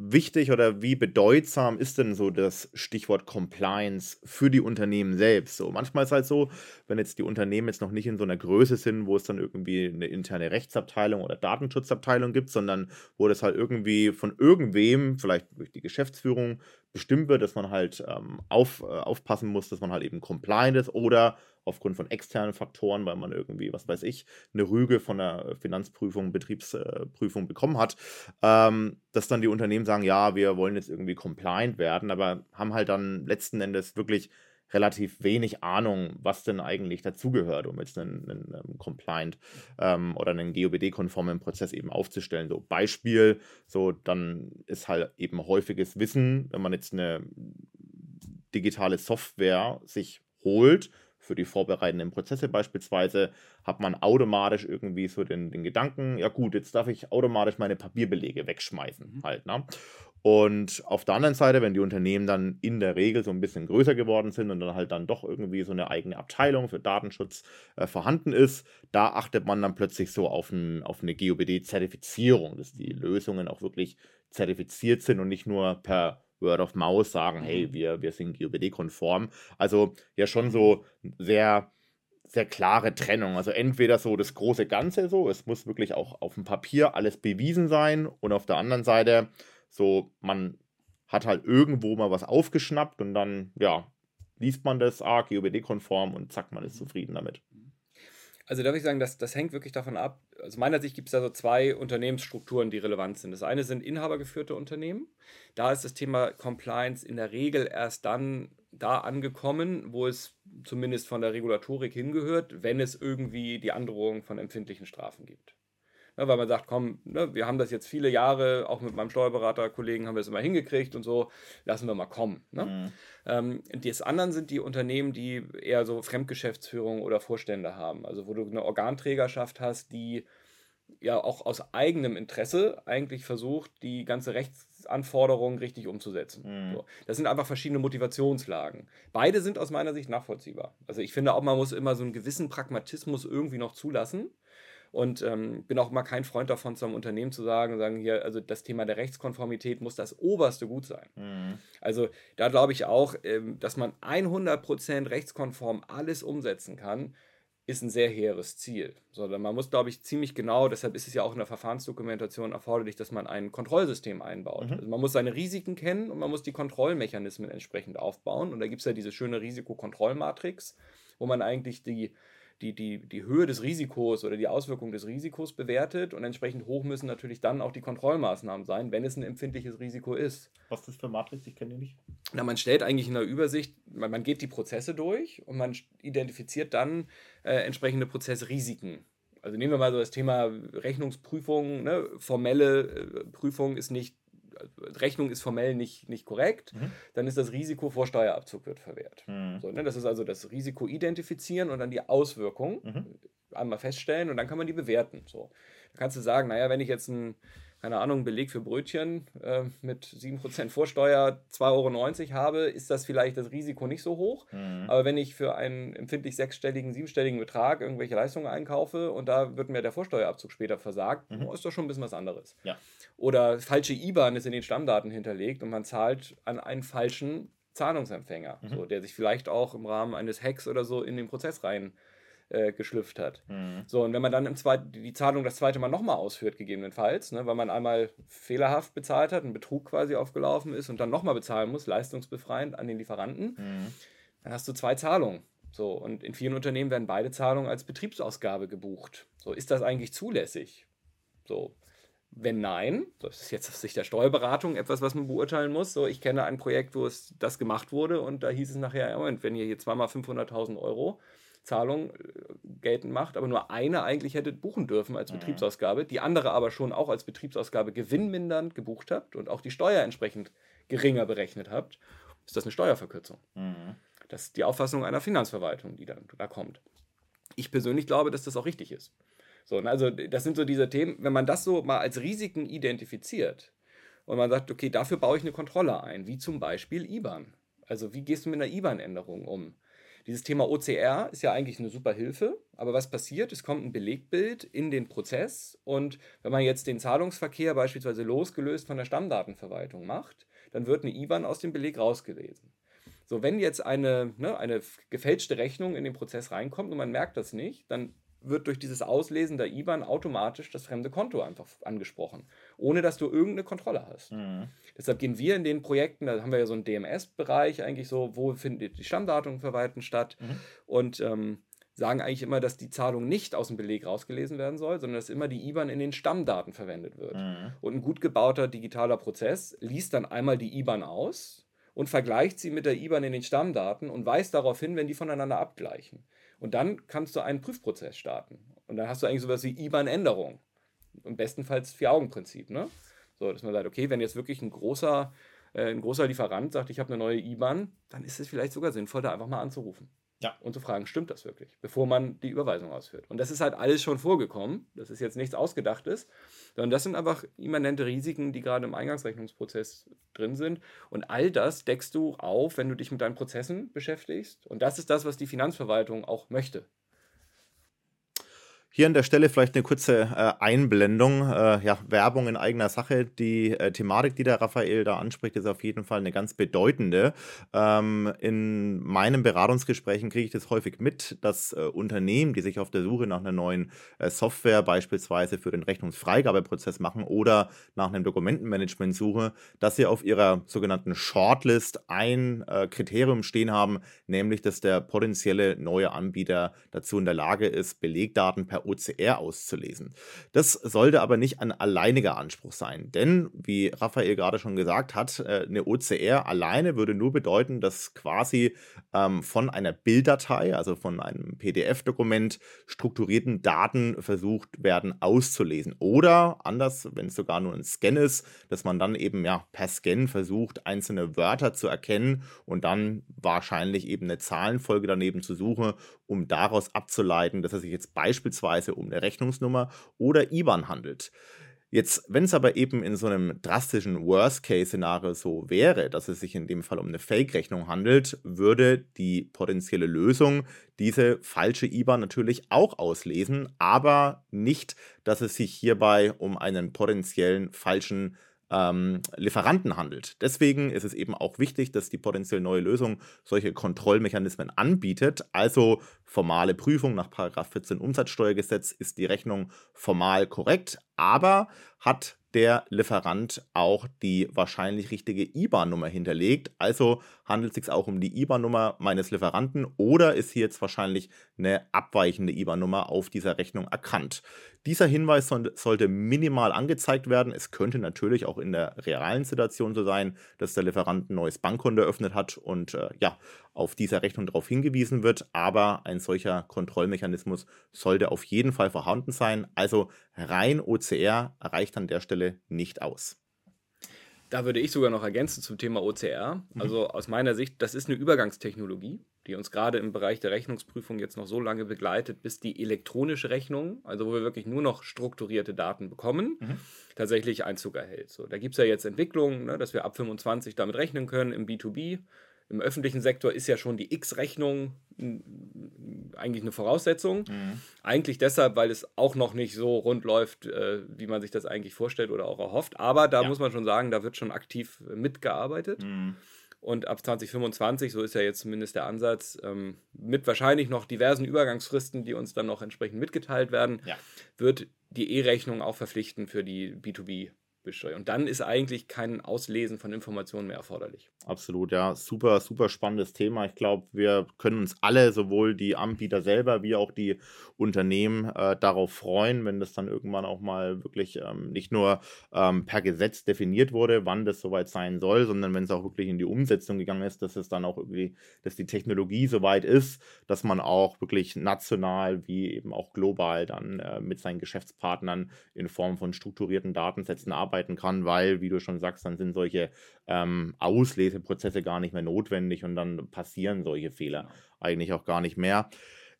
wichtig oder wie bedeutsam ist denn so das Stichwort Compliance für die Unternehmen selbst? So manchmal ist es halt so, wenn jetzt die Unternehmen jetzt noch nicht in so einer Größe sind, wo es dann irgendwie eine interne Rechtsabteilung oder Datenschutzabteilung gibt, sondern wo das halt irgendwie von irgendwem, vielleicht durch die Geschäftsführung, bestimmt wird, dass man halt ähm, auf, äh, aufpassen muss, dass man halt eben compliant ist oder aufgrund von externen Faktoren, weil man irgendwie, was weiß ich, eine Rüge von der Finanzprüfung, Betriebsprüfung bekommen hat, ähm, dass dann die Unternehmen sagen, ja, wir wollen jetzt irgendwie compliant werden, aber haben halt dann letzten Endes wirklich relativ wenig Ahnung, was denn eigentlich dazugehört, um jetzt einen, einen, einen Compliant ähm, oder einen GOBD-konformen Prozess eben aufzustellen. So Beispiel, so dann ist halt eben häufiges Wissen, wenn man jetzt eine digitale Software sich holt, für die vorbereitenden Prozesse beispielsweise, hat man automatisch irgendwie so den, den Gedanken, ja gut, jetzt darf ich automatisch meine Papierbelege wegschmeißen mhm. halt. Ne? Und auf der anderen Seite, wenn die Unternehmen dann in der Regel so ein bisschen größer geworden sind und dann halt dann doch irgendwie so eine eigene Abteilung für Datenschutz äh, vorhanden ist, da achtet man dann plötzlich so auf, ein, auf eine GOBD-Zertifizierung, dass die Lösungen auch wirklich zertifiziert sind und nicht nur per Word of Mouth sagen, hey, mhm. wir, wir sind GOBD-konform. Also ja schon so sehr, sehr klare Trennung. Also entweder so das große Ganze so, es muss wirklich auch auf dem Papier alles bewiesen sein und auf der anderen Seite so, man hat halt irgendwo mal was aufgeschnappt und dann, ja, liest man das, ah, GOBD-konform und zack, man ist mhm. zufrieden damit. Also darf ich sagen, das, das hängt wirklich davon ab. Aus meiner Sicht gibt es da so zwei Unternehmensstrukturen, die relevant sind. Das eine sind inhabergeführte Unternehmen. Da ist das Thema Compliance in der Regel erst dann da angekommen, wo es zumindest von der Regulatorik hingehört, wenn es irgendwie die Androhung von empfindlichen Strafen gibt. Ne, weil man sagt, komm, ne, wir haben das jetzt viele Jahre, auch mit meinem Steuerberaterkollegen haben wir es immer hingekriegt und so, lassen wir mal kommen. Ne? Mhm. Ähm, das anderen sind die Unternehmen, die eher so Fremdgeschäftsführung oder Vorstände haben. Also wo du eine Organträgerschaft hast, die ja auch aus eigenem Interesse eigentlich versucht, die ganze Rechtsanforderung richtig umzusetzen. Mhm. So. Das sind einfach verschiedene Motivationslagen. Beide sind aus meiner Sicht nachvollziehbar. Also ich finde auch, man muss immer so einen gewissen Pragmatismus irgendwie noch zulassen. Und ähm, bin auch immer kein Freund davon, zu einem Unternehmen zu sagen, sagen hier, also das Thema der Rechtskonformität muss das oberste Gut sein. Mhm. Also da glaube ich auch, ähm, dass man 100% rechtskonform alles umsetzen kann, ist ein sehr hehres Ziel. Sondern man muss, glaube ich, ziemlich genau, deshalb ist es ja auch in der Verfahrensdokumentation erforderlich, dass man ein Kontrollsystem einbaut. Mhm. Also man muss seine Risiken kennen und man muss die Kontrollmechanismen entsprechend aufbauen. Und da gibt es ja diese schöne Risikokontrollmatrix, wo man eigentlich die die, die, die Höhe des Risikos oder die Auswirkung des Risikos bewertet und entsprechend hoch müssen natürlich dann auch die Kontrollmaßnahmen sein, wenn es ein empfindliches Risiko ist. Was ist das für Matrix? Ich kenne die nicht. Na, man stellt eigentlich in der Übersicht, man, man geht die Prozesse durch und man identifiziert dann äh, entsprechende Prozessrisiken. Also nehmen wir mal so das Thema Rechnungsprüfung. Ne? Formelle äh, Prüfung ist nicht Rechnung ist formell nicht, nicht korrekt, mhm. dann ist das Risiko vor Steuerabzug wird verwehrt. Mhm. So, ne? Das ist also das Risiko identifizieren und dann die Auswirkung mhm. einmal feststellen und dann kann man die bewerten. So. Da kannst du sagen, naja, wenn ich jetzt ein keine Ahnung, Beleg für Brötchen äh, mit 7% Vorsteuer 2,90 Euro habe, ist das vielleicht das Risiko nicht so hoch. Mhm. Aber wenn ich für einen empfindlich sechsstelligen, siebenstelligen Betrag irgendwelche Leistungen einkaufe und da wird mir der Vorsteuerabzug später versagt, mhm. ist das schon ein bisschen was anderes. Ja. Oder falsche IBAN ist in den Stammdaten hinterlegt und man zahlt an einen falschen Zahlungsempfänger, mhm. so, der sich vielleicht auch im Rahmen eines Hacks oder so in den Prozess rein äh, geschlüpft hat. Mhm. So, und wenn man dann im zweiten, die Zahlung das zweite Mal nochmal ausführt, gegebenenfalls, ne, weil man einmal fehlerhaft bezahlt hat, ein Betrug quasi aufgelaufen ist und dann nochmal bezahlen muss, leistungsbefreiend an den Lieferanten, mhm. dann hast du zwei Zahlungen. So, und in vielen Unternehmen werden beide Zahlungen als Betriebsausgabe gebucht. So, ist das eigentlich zulässig? So, wenn nein, das ist jetzt aus Sicht der Steuerberatung etwas, was man beurteilen muss. So, ich kenne ein Projekt, wo es das gemacht wurde und da hieß es nachher, Moment, wenn ihr hier zweimal 500.000 Euro Zahlung äh, geltend macht, aber nur eine eigentlich hättet buchen dürfen als mhm. Betriebsausgabe, die andere aber schon auch als Betriebsausgabe gewinnmindernd gebucht habt und auch die Steuer entsprechend geringer berechnet habt, ist das eine Steuerverkürzung. Mhm. Das ist die Auffassung einer Finanzverwaltung, die dann da kommt. Ich persönlich glaube, dass das auch richtig ist. So, also das sind so diese Themen, wenn man das so mal als Risiken identifiziert und man sagt, okay, dafür baue ich eine Kontrolle ein, wie zum Beispiel IBAN. Also wie gehst du mit einer IBAN-Änderung um? Dieses Thema OCR ist ja eigentlich eine super Hilfe, aber was passiert? Es kommt ein Belegbild in den Prozess und wenn man jetzt den Zahlungsverkehr beispielsweise losgelöst von der Stammdatenverwaltung macht, dann wird eine IBAN aus dem Beleg rausgelesen. So, wenn jetzt eine, ne, eine gefälschte Rechnung in den Prozess reinkommt und man merkt das nicht, dann wird durch dieses Auslesen der IBAN automatisch das fremde Konto einfach angesprochen, ohne dass du irgendeine Kontrolle hast. Mhm. Deshalb gehen wir in den Projekten, da haben wir ja so einen DMS-Bereich eigentlich so, wo finden die Stammdaten verwalten statt mhm. und ähm, sagen eigentlich immer, dass die Zahlung nicht aus dem Beleg rausgelesen werden soll, sondern dass immer die IBAN in den Stammdaten verwendet wird. Mhm. Und ein gut gebauter digitaler Prozess liest dann einmal die IBAN aus und vergleicht sie mit der IBAN in den Stammdaten und weist darauf hin, wenn die voneinander abgleichen. Und dann kannst du einen Prüfprozess starten. Und dann hast du eigentlich sowas wie IBAN-Änderung. Im bestenfalls Vier-Augen-Prinzip. Ne? So, dass man sagt, okay, wenn jetzt wirklich ein großer, äh, ein großer Lieferant sagt, ich habe eine neue IBAN, dann ist es vielleicht sogar sinnvoll, da einfach mal anzurufen. Ja. Und zu fragen, stimmt das wirklich, bevor man die Überweisung ausführt. Und das ist halt alles schon vorgekommen. Das ist jetzt nichts Ausgedachtes, sondern das sind einfach immanente Risiken, die gerade im Eingangsrechnungsprozess drin sind. Und all das deckst du auf, wenn du dich mit deinen Prozessen beschäftigst. Und das ist das, was die Finanzverwaltung auch möchte. Hier an der Stelle vielleicht eine kurze äh, Einblendung, äh, ja, Werbung in eigener Sache. Die äh, Thematik, die der Raphael da anspricht, ist auf jeden Fall eine ganz bedeutende. Ähm, in meinen Beratungsgesprächen kriege ich das häufig mit, dass äh, Unternehmen, die sich auf der Suche nach einer neuen äh, Software beispielsweise für den Rechnungsfreigabeprozess machen oder nach einem Dokumentenmanagement suchen, dass sie auf ihrer sogenannten Shortlist ein äh, Kriterium stehen haben, nämlich dass der potenzielle neue Anbieter dazu in der Lage ist, Belegdaten per der OCR auszulesen. Das sollte aber nicht ein alleiniger Anspruch sein, denn wie Raphael gerade schon gesagt hat, äh, eine OCR alleine würde nur bedeuten, dass quasi ähm, von einer Bilddatei, also von einem PDF-Dokument, strukturierten Daten versucht werden auszulesen. Oder anders, wenn es sogar nur ein Scan ist, dass man dann eben ja per Scan versucht, einzelne Wörter zu erkennen und dann wahrscheinlich eben eine Zahlenfolge daneben zu suchen, um daraus abzuleiten, dass es sich jetzt beispielsweise um eine Rechnungsnummer oder IBAN handelt. Jetzt, wenn es aber eben in so einem drastischen Worst-Case-Szenario so wäre, dass es sich in dem Fall um eine Fake-Rechnung handelt, würde die potenzielle Lösung diese falsche IBAN natürlich auch auslesen, aber nicht, dass es sich hierbei um einen potenziellen falschen ähm, Lieferanten handelt. Deswegen ist es eben auch wichtig, dass die potenziell neue Lösung solche Kontrollmechanismen anbietet. Also formale Prüfung nach 14 Umsatzsteuergesetz ist die Rechnung formal korrekt, aber hat der Lieferant auch die wahrscheinlich richtige IBAN-Nummer hinterlegt. Also handelt es sich auch um die IBAN-Nummer meines Lieferanten oder ist hier jetzt wahrscheinlich eine abweichende IBAN-Nummer auf dieser Rechnung erkannt. Dieser Hinweis sollte minimal angezeigt werden. Es könnte natürlich auch in der realen Situation so sein, dass der Lieferant ein neues Bankkonto eröffnet hat und äh, ja, auf dieser Rechnung darauf hingewiesen wird. Aber ein solcher Kontrollmechanismus sollte auf jeden Fall vorhanden sein. Also rein OCR reicht an der Stelle nicht aus. Da würde ich sogar noch ergänzen zum Thema OCR. Mhm. Also aus meiner Sicht, das ist eine Übergangstechnologie, die uns gerade im Bereich der Rechnungsprüfung jetzt noch so lange begleitet, bis die elektronische Rechnung, also wo wir wirklich nur noch strukturierte Daten bekommen, mhm. tatsächlich Einzug erhält. So, da gibt es ja jetzt Entwicklungen, ne, dass wir ab 25 damit rechnen können im B2B. Im öffentlichen Sektor ist ja schon die X-Rechnung eigentlich eine Voraussetzung. Mhm. Eigentlich deshalb, weil es auch noch nicht so rund läuft, äh, wie man sich das eigentlich vorstellt oder auch erhofft. Aber da ja. muss man schon sagen, da wird schon aktiv mitgearbeitet. Mhm. Und ab 2025, so ist ja jetzt zumindest der Ansatz, ähm, mit wahrscheinlich noch diversen Übergangsfristen, die uns dann noch entsprechend mitgeteilt werden, ja. wird die E-Rechnung auch verpflichtend für die B2B besteuern. Und dann ist eigentlich kein Auslesen von Informationen mehr erforderlich. Absolut, ja. Super, super spannendes Thema. Ich glaube, wir können uns alle, sowohl die Anbieter selber wie auch die Unternehmen, äh, darauf freuen, wenn das dann irgendwann auch mal wirklich ähm, nicht nur ähm, per Gesetz definiert wurde, wann das soweit sein soll, sondern wenn es auch wirklich in die Umsetzung gegangen ist, dass es dann auch irgendwie, dass die Technologie soweit ist, dass man auch wirklich national wie eben auch global dann äh, mit seinen Geschäftspartnern in Form von strukturierten Datensätzen arbeiten kann, weil, wie du schon sagst, dann sind solche ähm, Ausleseprozesse gar nicht mehr notwendig und dann passieren solche Fehler eigentlich auch gar nicht mehr.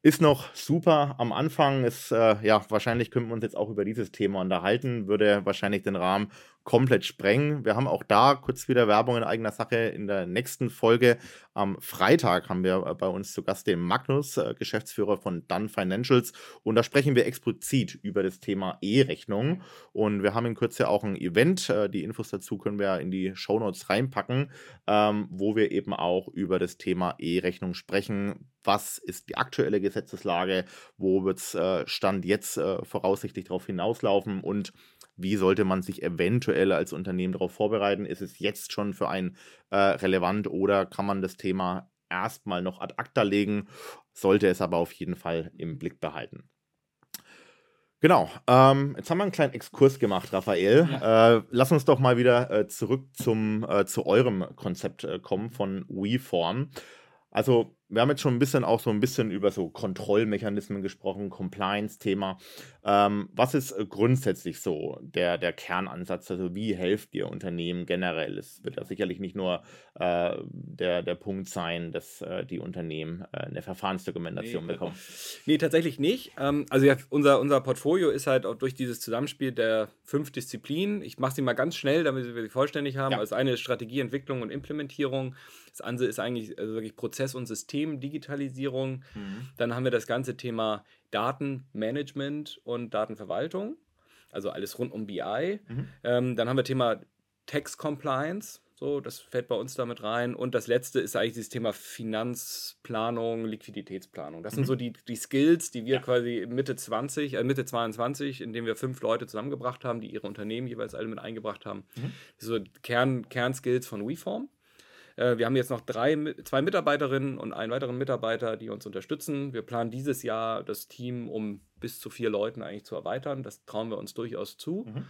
Ist noch super am Anfang. Ist, äh, ja, wahrscheinlich könnten wir uns jetzt auch über dieses Thema unterhalten. Würde wahrscheinlich den Rahmen komplett sprengen. Wir haben auch da kurz wieder Werbung in eigener Sache. In der nächsten Folge am Freitag haben wir äh, bei uns zu Gast den Magnus, äh, Geschäftsführer von Dun Financials. Und da sprechen wir explizit über das Thema E-Rechnung. Und wir haben in Kürze auch ein Event. Äh, die Infos dazu können wir in die Shownotes reinpacken, ähm, wo wir eben auch über das Thema E-Rechnung sprechen. Was ist die aktuelle Gesetzeslage? Wo wird es Stand jetzt voraussichtlich darauf hinauslaufen? Und wie sollte man sich eventuell als Unternehmen darauf vorbereiten? Ist es jetzt schon für einen äh, relevant oder kann man das Thema erstmal noch ad acta legen? Sollte es aber auf jeden Fall im Blick behalten. Genau, ähm, jetzt haben wir einen kleinen Exkurs gemacht, Raphael. Ja. Äh, lass uns doch mal wieder äh, zurück zum, äh, zu eurem Konzept äh, kommen von WeForm. Also wir haben jetzt schon ein bisschen auch so ein bisschen über so Kontrollmechanismen gesprochen, Compliance-Thema. Ähm, was ist äh, grundsätzlich so der, der Kernansatz? Also wie helft ihr Unternehmen generell? Es wird ja sicherlich nicht nur äh, der, der Punkt sein, dass äh, die Unternehmen äh, eine Verfahrensdokumentation nee, bekommen. Nee, tatsächlich nicht. Ähm, also ja, unser, unser Portfolio ist halt auch durch dieses Zusammenspiel der fünf Disziplinen. Ich mache sie mal ganz schnell, damit wir sie vollständig haben. Ja. Also eine ist Strategieentwicklung und Implementierung. Das andere ist eigentlich also wirklich Prozess und System, Digitalisierung. Mhm. Dann haben wir das ganze Thema Datenmanagement und Datenverwaltung, also alles rund um BI. Mhm. Ähm, dann haben wir Thema Tax Compliance. So, das fällt bei uns damit rein. Und das letzte ist eigentlich das Thema Finanzplanung, Liquiditätsplanung. Das mhm. sind so die, die Skills, die wir ja. quasi Mitte 20, äh, Mitte 22, indem wir fünf Leute zusammengebracht haben, die ihre Unternehmen jeweils alle mit eingebracht haben. Mhm. So Kern, Kernskills von WeForm. Äh, wir haben jetzt noch drei, zwei Mitarbeiterinnen und einen weiteren Mitarbeiter, die uns unterstützen. Wir planen dieses Jahr das Team um bis zu vier Leuten eigentlich zu erweitern. Das trauen wir uns durchaus zu. Mhm.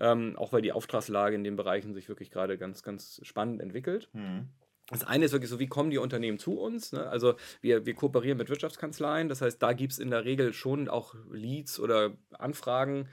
Ähm, auch weil die Auftragslage in den Bereichen sich wirklich gerade ganz, ganz spannend entwickelt. Mhm. Das eine ist wirklich so, wie kommen die Unternehmen zu uns? Ne? Also wir, wir kooperieren mit Wirtschaftskanzleien, das heißt, da gibt es in der Regel schon auch Leads oder Anfragen,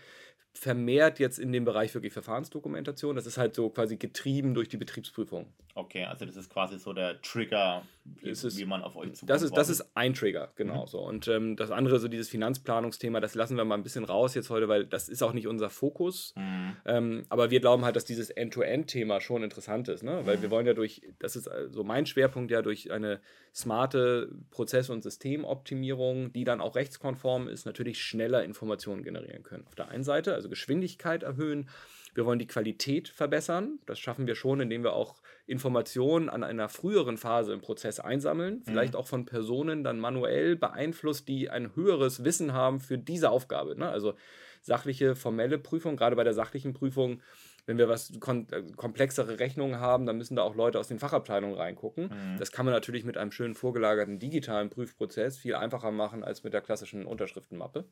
vermehrt jetzt in dem Bereich wirklich Verfahrensdokumentation. Das ist halt so quasi getrieben durch die Betriebsprüfung. Okay, also das ist quasi so der Trigger, wie, ist, wie man auf euch zukommt. Das ist, das ist ein Trigger, genau mhm. so. Und ähm, das andere, so dieses Finanzplanungsthema, das lassen wir mal ein bisschen raus jetzt heute, weil das ist auch nicht unser Fokus. Mhm. Ähm, aber wir glauben halt, dass dieses End-to-End-Thema schon interessant ist, ne? weil mhm. wir wollen ja durch, das ist so also mein Schwerpunkt ja durch eine smarte Prozess- und Systemoptimierung, die dann auch rechtskonform ist, natürlich schneller Informationen generieren können. Auf der einen Seite, also Geschwindigkeit erhöhen. Wir wollen die Qualität verbessern. Das schaffen wir schon, indem wir auch Informationen an einer früheren Phase im Prozess einsammeln, vielleicht mhm. auch von Personen dann manuell beeinflusst, die ein höheres Wissen haben für diese Aufgabe. Ne? Also sachliche, formelle Prüfung, gerade bei der sachlichen Prüfung wenn wir was äh, komplexere Rechnungen haben, dann müssen da auch Leute aus den Fachabteilungen reingucken. Mhm. Das kann man natürlich mit einem schönen vorgelagerten digitalen Prüfprozess viel einfacher machen als mit der klassischen Unterschriftenmappe.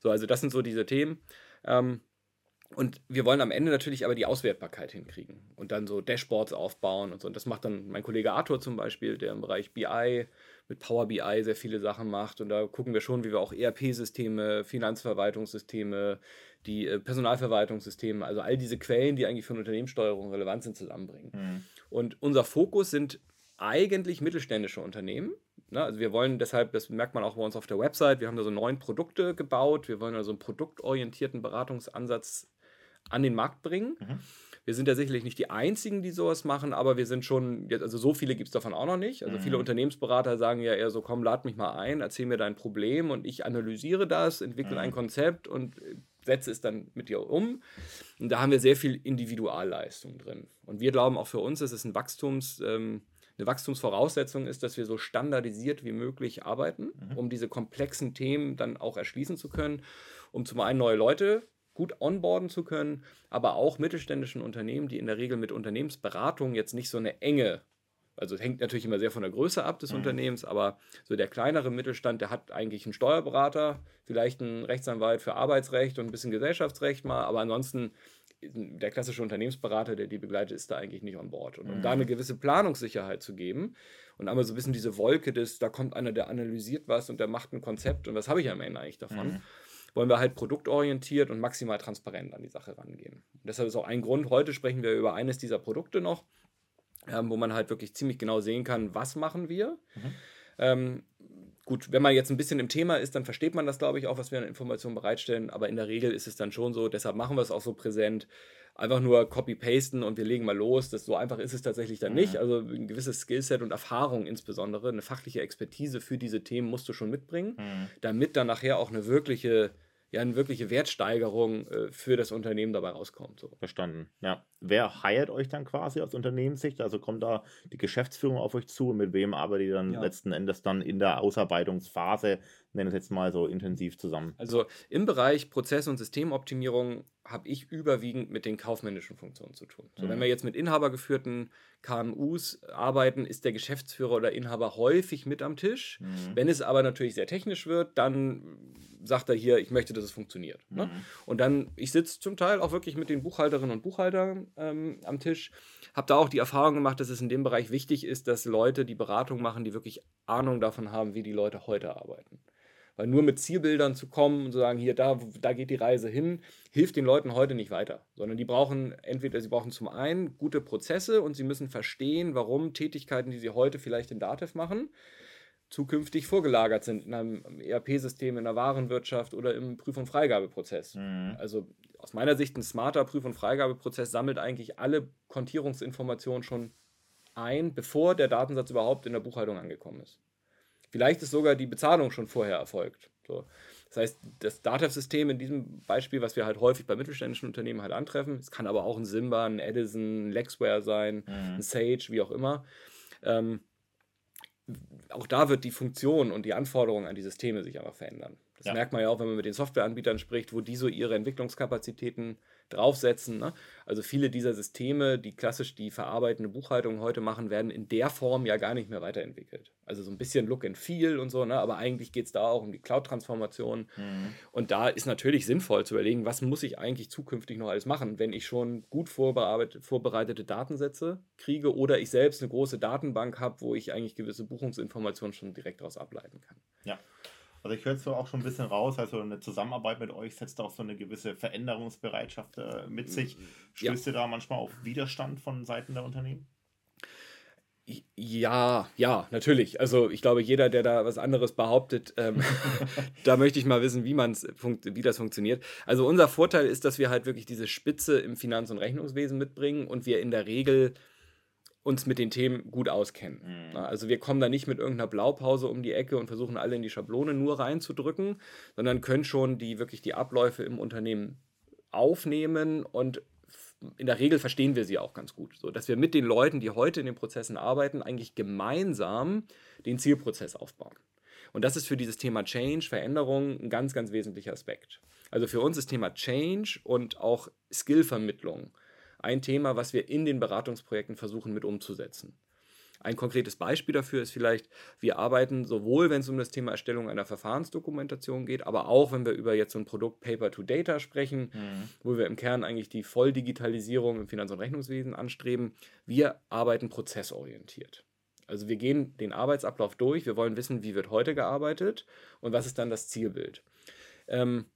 So, also das sind so diese Themen. Ähm, und wir wollen am Ende natürlich aber die Auswertbarkeit hinkriegen und dann so Dashboards aufbauen und so. Und das macht dann mein Kollege Arthur zum Beispiel, der im Bereich BI mit Power BI sehr viele Sachen macht. Und da gucken wir schon, wie wir auch ERP-Systeme, Finanzverwaltungssysteme, die äh, Personalverwaltungssysteme, also all diese Quellen, die eigentlich für eine Unternehmenssteuerung relevant sind, zusammenbringen. Mhm. Und unser Fokus sind eigentlich mittelständische Unternehmen. Ne? Also wir wollen deshalb, das merkt man auch bei uns auf der Website, wir haben da so neun Produkte gebaut. Wir wollen also einen produktorientierten Beratungsansatz an den Markt bringen. Mhm. Wir sind ja sicherlich nicht die Einzigen, die sowas machen, aber wir sind schon, also so viele gibt es davon auch noch nicht. Also mhm. viele Unternehmensberater sagen ja eher so, komm, lad mich mal ein, erzähl mir dein Problem und ich analysiere das, entwickle mhm. ein Konzept und äh, setze es dann mit dir um. Und da haben wir sehr viel Individualleistung drin. Und wir glauben auch für uns, es ein Wachstums, ähm, eine Wachstumsvoraussetzung ist, dass wir so standardisiert wie möglich arbeiten, mhm. um diese komplexen Themen dann auch erschließen zu können, um zum einen neue Leute gut onboarden zu können, aber auch mittelständischen Unternehmen, die in der Regel mit Unternehmensberatung jetzt nicht so eine enge also es hängt natürlich immer sehr von der Größe ab des mhm. Unternehmens, aber so der kleinere Mittelstand, der hat eigentlich einen Steuerberater, vielleicht einen Rechtsanwalt für Arbeitsrecht und ein bisschen Gesellschaftsrecht mal, aber ansonsten der klassische Unternehmensberater, der die begleitet, ist da eigentlich nicht an Bord. Und um mhm. da eine gewisse Planungssicherheit zu geben und einmal so ein bisschen diese Wolke des, da kommt einer, der analysiert was und der macht ein Konzept und was habe ich am Ende eigentlich davon, mhm wollen wir halt produktorientiert und maximal transparent an die Sache rangehen. Und deshalb ist auch ein Grund, heute sprechen wir über eines dieser Produkte noch, ähm, wo man halt wirklich ziemlich genau sehen kann, was machen wir. Mhm. Ähm, gut, wenn man jetzt ein bisschen im Thema ist, dann versteht man das, glaube ich, auch, was wir an Informationen bereitstellen. Aber in der Regel ist es dann schon so, deshalb machen wir es auch so präsent. Einfach nur copy-pasten und wir legen mal los. Das, so einfach ist es tatsächlich dann nicht. Also ein gewisses Skillset und Erfahrung insbesondere, eine fachliche Expertise für diese Themen musst du schon mitbringen, mhm. damit dann nachher auch eine wirkliche ja eine wirkliche Wertsteigerung äh, für das Unternehmen dabei rauskommt. So. Verstanden. Ja. Wer heiert euch dann quasi aus Unternehmenssicht? Also kommt da die Geschäftsführung auf euch zu und mit wem arbeitet ihr dann ja. letzten Endes dann in der Ausarbeitungsphase, nennen es jetzt mal so intensiv zusammen? Also im Bereich Prozess- und Systemoptimierung habe ich überwiegend mit den kaufmännischen Funktionen zu tun. So, mhm. Wenn wir jetzt mit inhabergeführten KMUs arbeiten, ist der Geschäftsführer oder Inhaber häufig mit am Tisch. Mhm. Wenn es aber natürlich sehr technisch wird, dann sagt er hier, ich möchte, dass es funktioniert. Ne? Mhm. Und dann, ich sitze zum Teil auch wirklich mit den Buchhalterinnen und Buchhaltern ähm, am Tisch, habe da auch die Erfahrung gemacht, dass es in dem Bereich wichtig ist, dass Leute die Beratung machen, die wirklich Ahnung davon haben, wie die Leute heute arbeiten. Weil nur mit Zielbildern zu kommen und zu sagen, hier, da, da geht die Reise hin, hilft den Leuten heute nicht weiter. Sondern die brauchen entweder, sie brauchen zum einen gute Prozesse und sie müssen verstehen, warum Tätigkeiten, die sie heute vielleicht in Dativ machen, zukünftig vorgelagert sind in einem ERP-System, in der Warenwirtschaft oder im Prüf- und Freigabeprozess. Mhm. Also aus meiner Sicht ein smarter Prüf- und Freigabeprozess sammelt eigentlich alle Kontierungsinformationen schon ein, bevor der Datensatz überhaupt in der Buchhaltung angekommen ist. Vielleicht ist sogar die Bezahlung schon vorher erfolgt. So. Das heißt, das Datev-System in diesem Beispiel, was wir halt häufig bei mittelständischen Unternehmen halt antreffen, es kann aber auch ein Simba, ein Edison, ein Lexware sein, mhm. ein Sage, wie auch immer. Ähm, auch da wird die Funktion und die Anforderungen an die Systeme sich aber verändern. Das ja. merkt man ja auch, wenn man mit den Softwareanbietern spricht, wo die so ihre Entwicklungskapazitäten draufsetzen. Ne? Also viele dieser Systeme, die klassisch die verarbeitende Buchhaltung heute machen, werden in der Form ja gar nicht mehr weiterentwickelt. Also so ein bisschen Look and Feel und so, ne? aber eigentlich geht es da auch um die Cloud-Transformation. Mhm. Und da ist natürlich sinnvoll zu überlegen, was muss ich eigentlich zukünftig noch alles machen, wenn ich schon gut vorbereitete, Datensätze kriege oder ich selbst eine große Datenbank habe, wo ich eigentlich gewisse Buchungsinformationen schon direkt daraus ableiten kann. Ja. Also ich höre jetzt so auch schon ein bisschen raus, also eine Zusammenarbeit mit euch setzt auch so eine gewisse Veränderungsbereitschaft äh, mit sich. Stößt ja. ihr da manchmal auf Widerstand von Seiten der Unternehmen? Ja, ja, natürlich. Also ich glaube, jeder, der da was anderes behauptet, ähm, da möchte ich mal wissen, wie, man's wie das funktioniert. Also unser Vorteil ist, dass wir halt wirklich diese Spitze im Finanz- und Rechnungswesen mitbringen und wir in der Regel uns mit den Themen gut auskennen. Mhm. Also wir kommen da nicht mit irgendeiner Blaupause um die Ecke und versuchen alle in die Schablone nur reinzudrücken, sondern können schon die wirklich die Abläufe im Unternehmen aufnehmen und in der Regel verstehen wir sie auch ganz gut, so dass wir mit den Leuten, die heute in den Prozessen arbeiten, eigentlich gemeinsam den Zielprozess aufbauen. Und das ist für dieses Thema Change, Veränderung ein ganz, ganz wesentlicher Aspekt. Also für uns ist Thema Change und auch Skillvermittlung ein Thema, was wir in den Beratungsprojekten versuchen mit umzusetzen. Ein konkretes Beispiel dafür ist vielleicht, wir arbeiten sowohl, wenn es um das Thema Erstellung einer Verfahrensdokumentation geht, aber auch, wenn wir über jetzt so ein Produkt Paper to Data sprechen, mhm. wo wir im Kern eigentlich die Volldigitalisierung im Finanz- und Rechnungswesen anstreben. Wir arbeiten prozessorientiert. Also wir gehen den Arbeitsablauf durch, wir wollen wissen, wie wird heute gearbeitet und was ist dann das Zielbild. Ähm,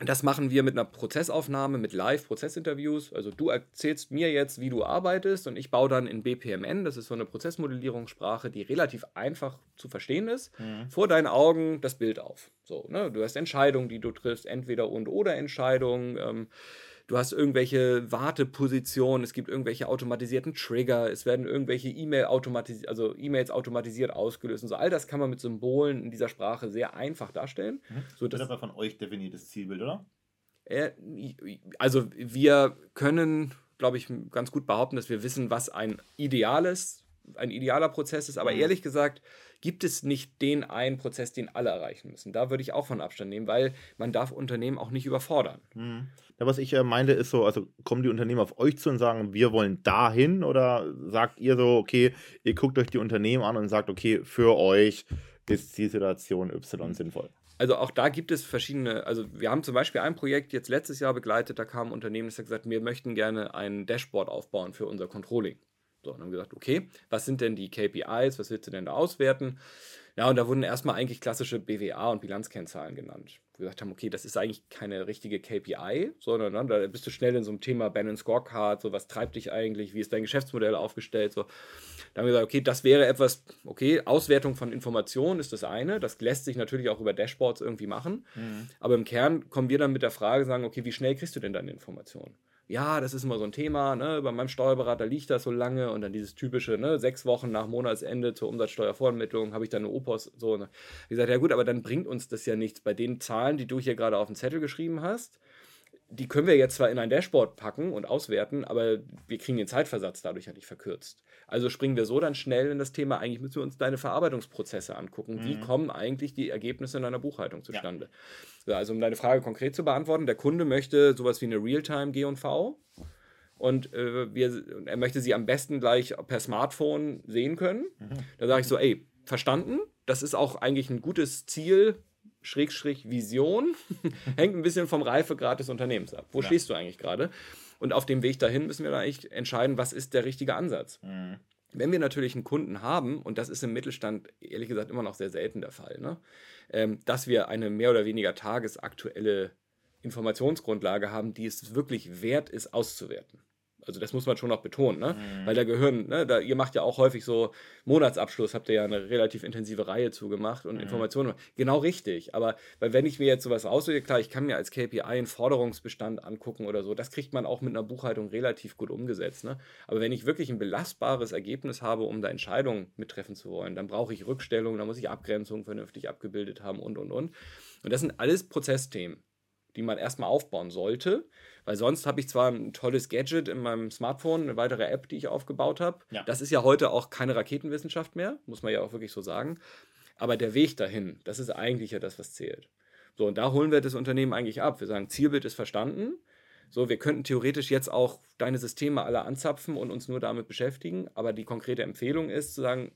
das machen wir mit einer Prozessaufnahme, mit Live-Prozessinterviews. Also du erzählst mir jetzt, wie du arbeitest und ich baue dann in BPMN, das ist so eine Prozessmodellierungssprache, die relativ einfach zu verstehen ist, mhm. vor deinen Augen das Bild auf. So, ne? Du hast Entscheidungen, die du triffst, entweder und oder Entscheidungen. Ähm, du hast irgendwelche Wartepositionen, es gibt irgendwelche automatisierten Trigger, es werden irgendwelche E-Mail automatisiert, also E-Mails automatisiert ausgelöst und so. All das kann man mit Symbolen in dieser Sprache sehr einfach darstellen. Mhm. So, das ist aber von euch definiertes Zielbild, oder? Äh, also wir können, glaube ich, ganz gut behaupten, dass wir wissen, was ein ideales, ein idealer Prozess ist, aber mhm. ehrlich gesagt, gibt es nicht den einen Prozess, den alle erreichen müssen. Da würde ich auch von Abstand nehmen, weil man darf Unternehmen auch nicht überfordern. Mhm. Ja, was ich äh, meinte, ist so, also kommen die Unternehmen auf euch zu und sagen, wir wollen dahin oder sagt ihr so, okay, ihr guckt euch die Unternehmen an und sagt, okay, für euch ist die Situation Y sinnvoll? Also auch da gibt es verschiedene, also wir haben zum Beispiel ein Projekt jetzt letztes Jahr begleitet, da kam ein Unternehmen, das hat gesagt, wir möchten gerne ein Dashboard aufbauen für unser Controlling. So, und haben gesagt, okay, was sind denn die KPIs, was willst du denn da auswerten? Ja, und da wurden erstmal eigentlich klassische BWA und Bilanzkennzahlen genannt. Wir gesagt haben, okay, das ist eigentlich keine richtige KPI, sondern ne, da bist du schnell in so einem Thema Balance Scorecard, so was treibt dich eigentlich, wie ist dein Geschäftsmodell aufgestellt, so. Da haben wir gesagt, okay, das wäre etwas, okay, Auswertung von Informationen ist das eine, das lässt sich natürlich auch über Dashboards irgendwie machen, mhm. aber im Kern kommen wir dann mit der Frage, sagen, okay, wie schnell kriegst du denn deine Informationen? Ja, das ist immer so ein Thema, ne? bei meinem Steuerberater liegt das so lange und dann dieses typische, ne? sechs Wochen nach Monatsende zur Umsatzsteuervoranmittlung habe ich dann eine Opos, so. Ne? Ich gesagt, ja gut, aber dann bringt uns das ja nichts bei den Zahlen, die du hier gerade auf den Zettel geschrieben hast die können wir jetzt zwar in ein Dashboard packen und auswerten, aber wir kriegen den Zeitversatz dadurch ja nicht verkürzt. Also springen wir so dann schnell in das Thema, eigentlich müssen wir uns deine Verarbeitungsprozesse angucken. Mhm. Wie kommen eigentlich die Ergebnisse in deiner Buchhaltung zustande? Ja. So, also um deine Frage konkret zu beantworten, der Kunde möchte sowas wie eine Realtime G&V und äh, wir, er möchte sie am besten gleich per Smartphone sehen können. Mhm. Da sage ich so, ey, verstanden, das ist auch eigentlich ein gutes Ziel, Schrägstrich Vision, hängt ein bisschen vom Reifegrad des Unternehmens ab. Wo ja. stehst du eigentlich gerade? Und auf dem Weg dahin müssen wir da eigentlich entscheiden, was ist der richtige Ansatz. Mhm. Wenn wir natürlich einen Kunden haben, und das ist im Mittelstand ehrlich gesagt immer noch sehr selten der Fall, ne? ähm, dass wir eine mehr oder weniger tagesaktuelle Informationsgrundlage haben, die es wirklich wert ist auszuwerten. Also das muss man schon noch betonen, ne? Mhm. Weil da gehören, ne, da, ihr macht ja auch häufig so Monatsabschluss, habt ihr ja eine relativ intensive Reihe zugemacht und mhm. Informationen. Genau richtig. Aber weil wenn ich mir jetzt sowas auswähle, klar, ich kann mir als KPI einen Forderungsbestand angucken oder so, das kriegt man auch mit einer Buchhaltung relativ gut umgesetzt. Ne? Aber wenn ich wirklich ein belastbares Ergebnis habe, um da Entscheidungen mittreffen zu wollen, dann brauche ich Rückstellungen, dann muss ich Abgrenzungen vernünftig abgebildet haben und und und. Und das sind alles Prozessthemen die man erstmal aufbauen sollte. Weil sonst habe ich zwar ein tolles Gadget in meinem Smartphone, eine weitere App, die ich aufgebaut habe. Ja. Das ist ja heute auch keine Raketenwissenschaft mehr, muss man ja auch wirklich so sagen. Aber der Weg dahin, das ist eigentlich ja das, was zählt. So, und da holen wir das Unternehmen eigentlich ab. Wir sagen, Zielbild ist verstanden. So, wir könnten theoretisch jetzt auch deine Systeme alle anzapfen und uns nur damit beschäftigen, aber die konkrete Empfehlung ist zu sagen,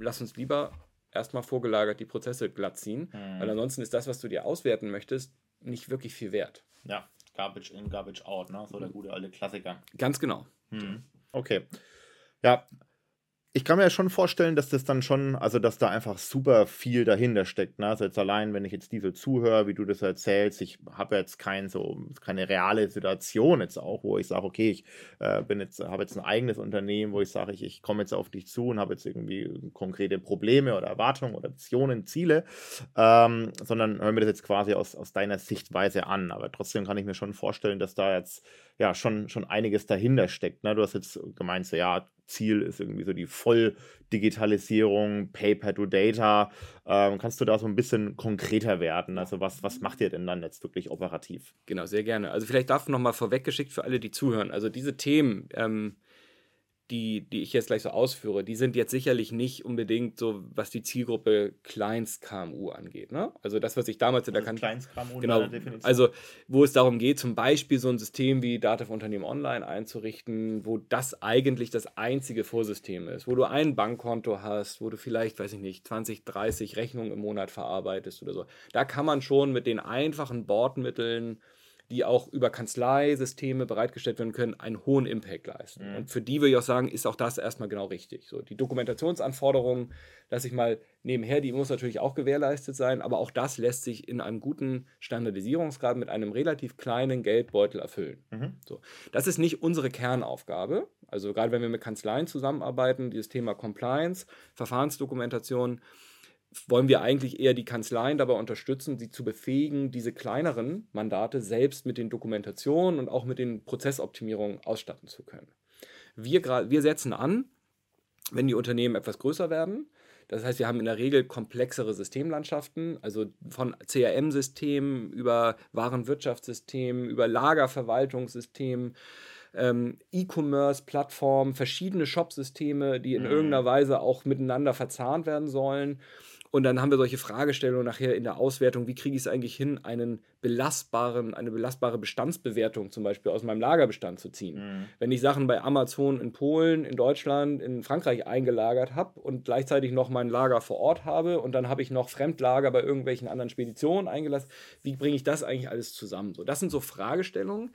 lass uns lieber erstmal vorgelagert die Prozesse glatt ziehen, mhm. weil ansonsten ist das, was du dir auswerten möchtest, nicht wirklich viel wert. Ja, Garbage in, Garbage out, ne? So der gute alte Klassiker. Ganz genau. Mhm. Okay. Ja, ich kann mir ja schon vorstellen, dass das dann schon, also dass da einfach super viel dahinter steckt. Ne? Also jetzt allein, wenn ich jetzt diese zuhöre, wie du das erzählst, ich habe jetzt kein so, keine reale Situation jetzt auch, wo ich sage, okay, ich äh, bin jetzt, habe jetzt ein eigenes Unternehmen, wo ich sage, ich, ich komme jetzt auf dich zu und habe jetzt irgendwie konkrete Probleme oder Erwartungen oder Visionen, Ziele, ähm, sondern hören wir das jetzt quasi aus, aus deiner Sichtweise an. Aber trotzdem kann ich mir schon vorstellen, dass da jetzt ja schon, schon einiges dahinter steckt. Ne? Du hast jetzt gemeint, so ja, Ziel ist irgendwie so die Volldigitalisierung, Paper to Data. Ähm, kannst du da so ein bisschen konkreter werden? Also was, was macht ihr denn dann jetzt wirklich operativ? Genau, sehr gerne. Also vielleicht darf noch mal vorweggeschickt für alle, die zuhören. Also diese Themen, ähm, die, die ich jetzt gleich so ausführe, die sind jetzt sicherlich nicht unbedingt so, was die Zielgruppe Kleinst-KMU angeht. Ne? Also das, was ich damals in der also Kleinst-KMU genau, Also wo es darum geht, zum Beispiel so ein System wie Dativ Unternehmen Online einzurichten, wo das eigentlich das einzige Vorsystem ist, wo du ein Bankkonto hast, wo du vielleicht, weiß ich nicht, 20, 30 Rechnungen im Monat verarbeitest oder so. Da kann man schon mit den einfachen Bordmitteln die auch über Kanzleisysteme bereitgestellt werden können, einen hohen Impact leisten. Mhm. Und für die würde ich auch sagen, ist auch das erstmal genau richtig. So, die Dokumentationsanforderungen, lasse ich mal nebenher, die muss natürlich auch gewährleistet sein, aber auch das lässt sich in einem guten Standardisierungsgrad mit einem relativ kleinen Geldbeutel erfüllen. Mhm. So, das ist nicht unsere Kernaufgabe. Also gerade wenn wir mit Kanzleien zusammenarbeiten, dieses Thema Compliance, Verfahrensdokumentation, wollen wir eigentlich eher die Kanzleien dabei unterstützen, sie zu befähigen, diese kleineren Mandate selbst mit den Dokumentationen und auch mit den Prozessoptimierungen ausstatten zu können. Wir, wir setzen an, wenn die Unternehmen etwas größer werden. Das heißt, wir haben in der Regel komplexere Systemlandschaften, also von CRM-Systemen über Warenwirtschaftssystemen, über Lagerverwaltungssystemen, ähm, E-Commerce-Plattformen, verschiedene Shop-Systeme, die in mhm. irgendeiner Weise auch miteinander verzahnt werden sollen. Und dann haben wir solche Fragestellungen nachher in der Auswertung, wie kriege ich es eigentlich hin, einen belastbaren, eine belastbare Bestandsbewertung zum Beispiel aus meinem Lagerbestand zu ziehen. Mhm. Wenn ich Sachen bei Amazon in Polen, in Deutschland, in Frankreich eingelagert habe und gleichzeitig noch mein Lager vor Ort habe und dann habe ich noch Fremdlager bei irgendwelchen anderen Speditionen eingelassen, wie bringe ich das eigentlich alles zusammen? So, das sind so Fragestellungen,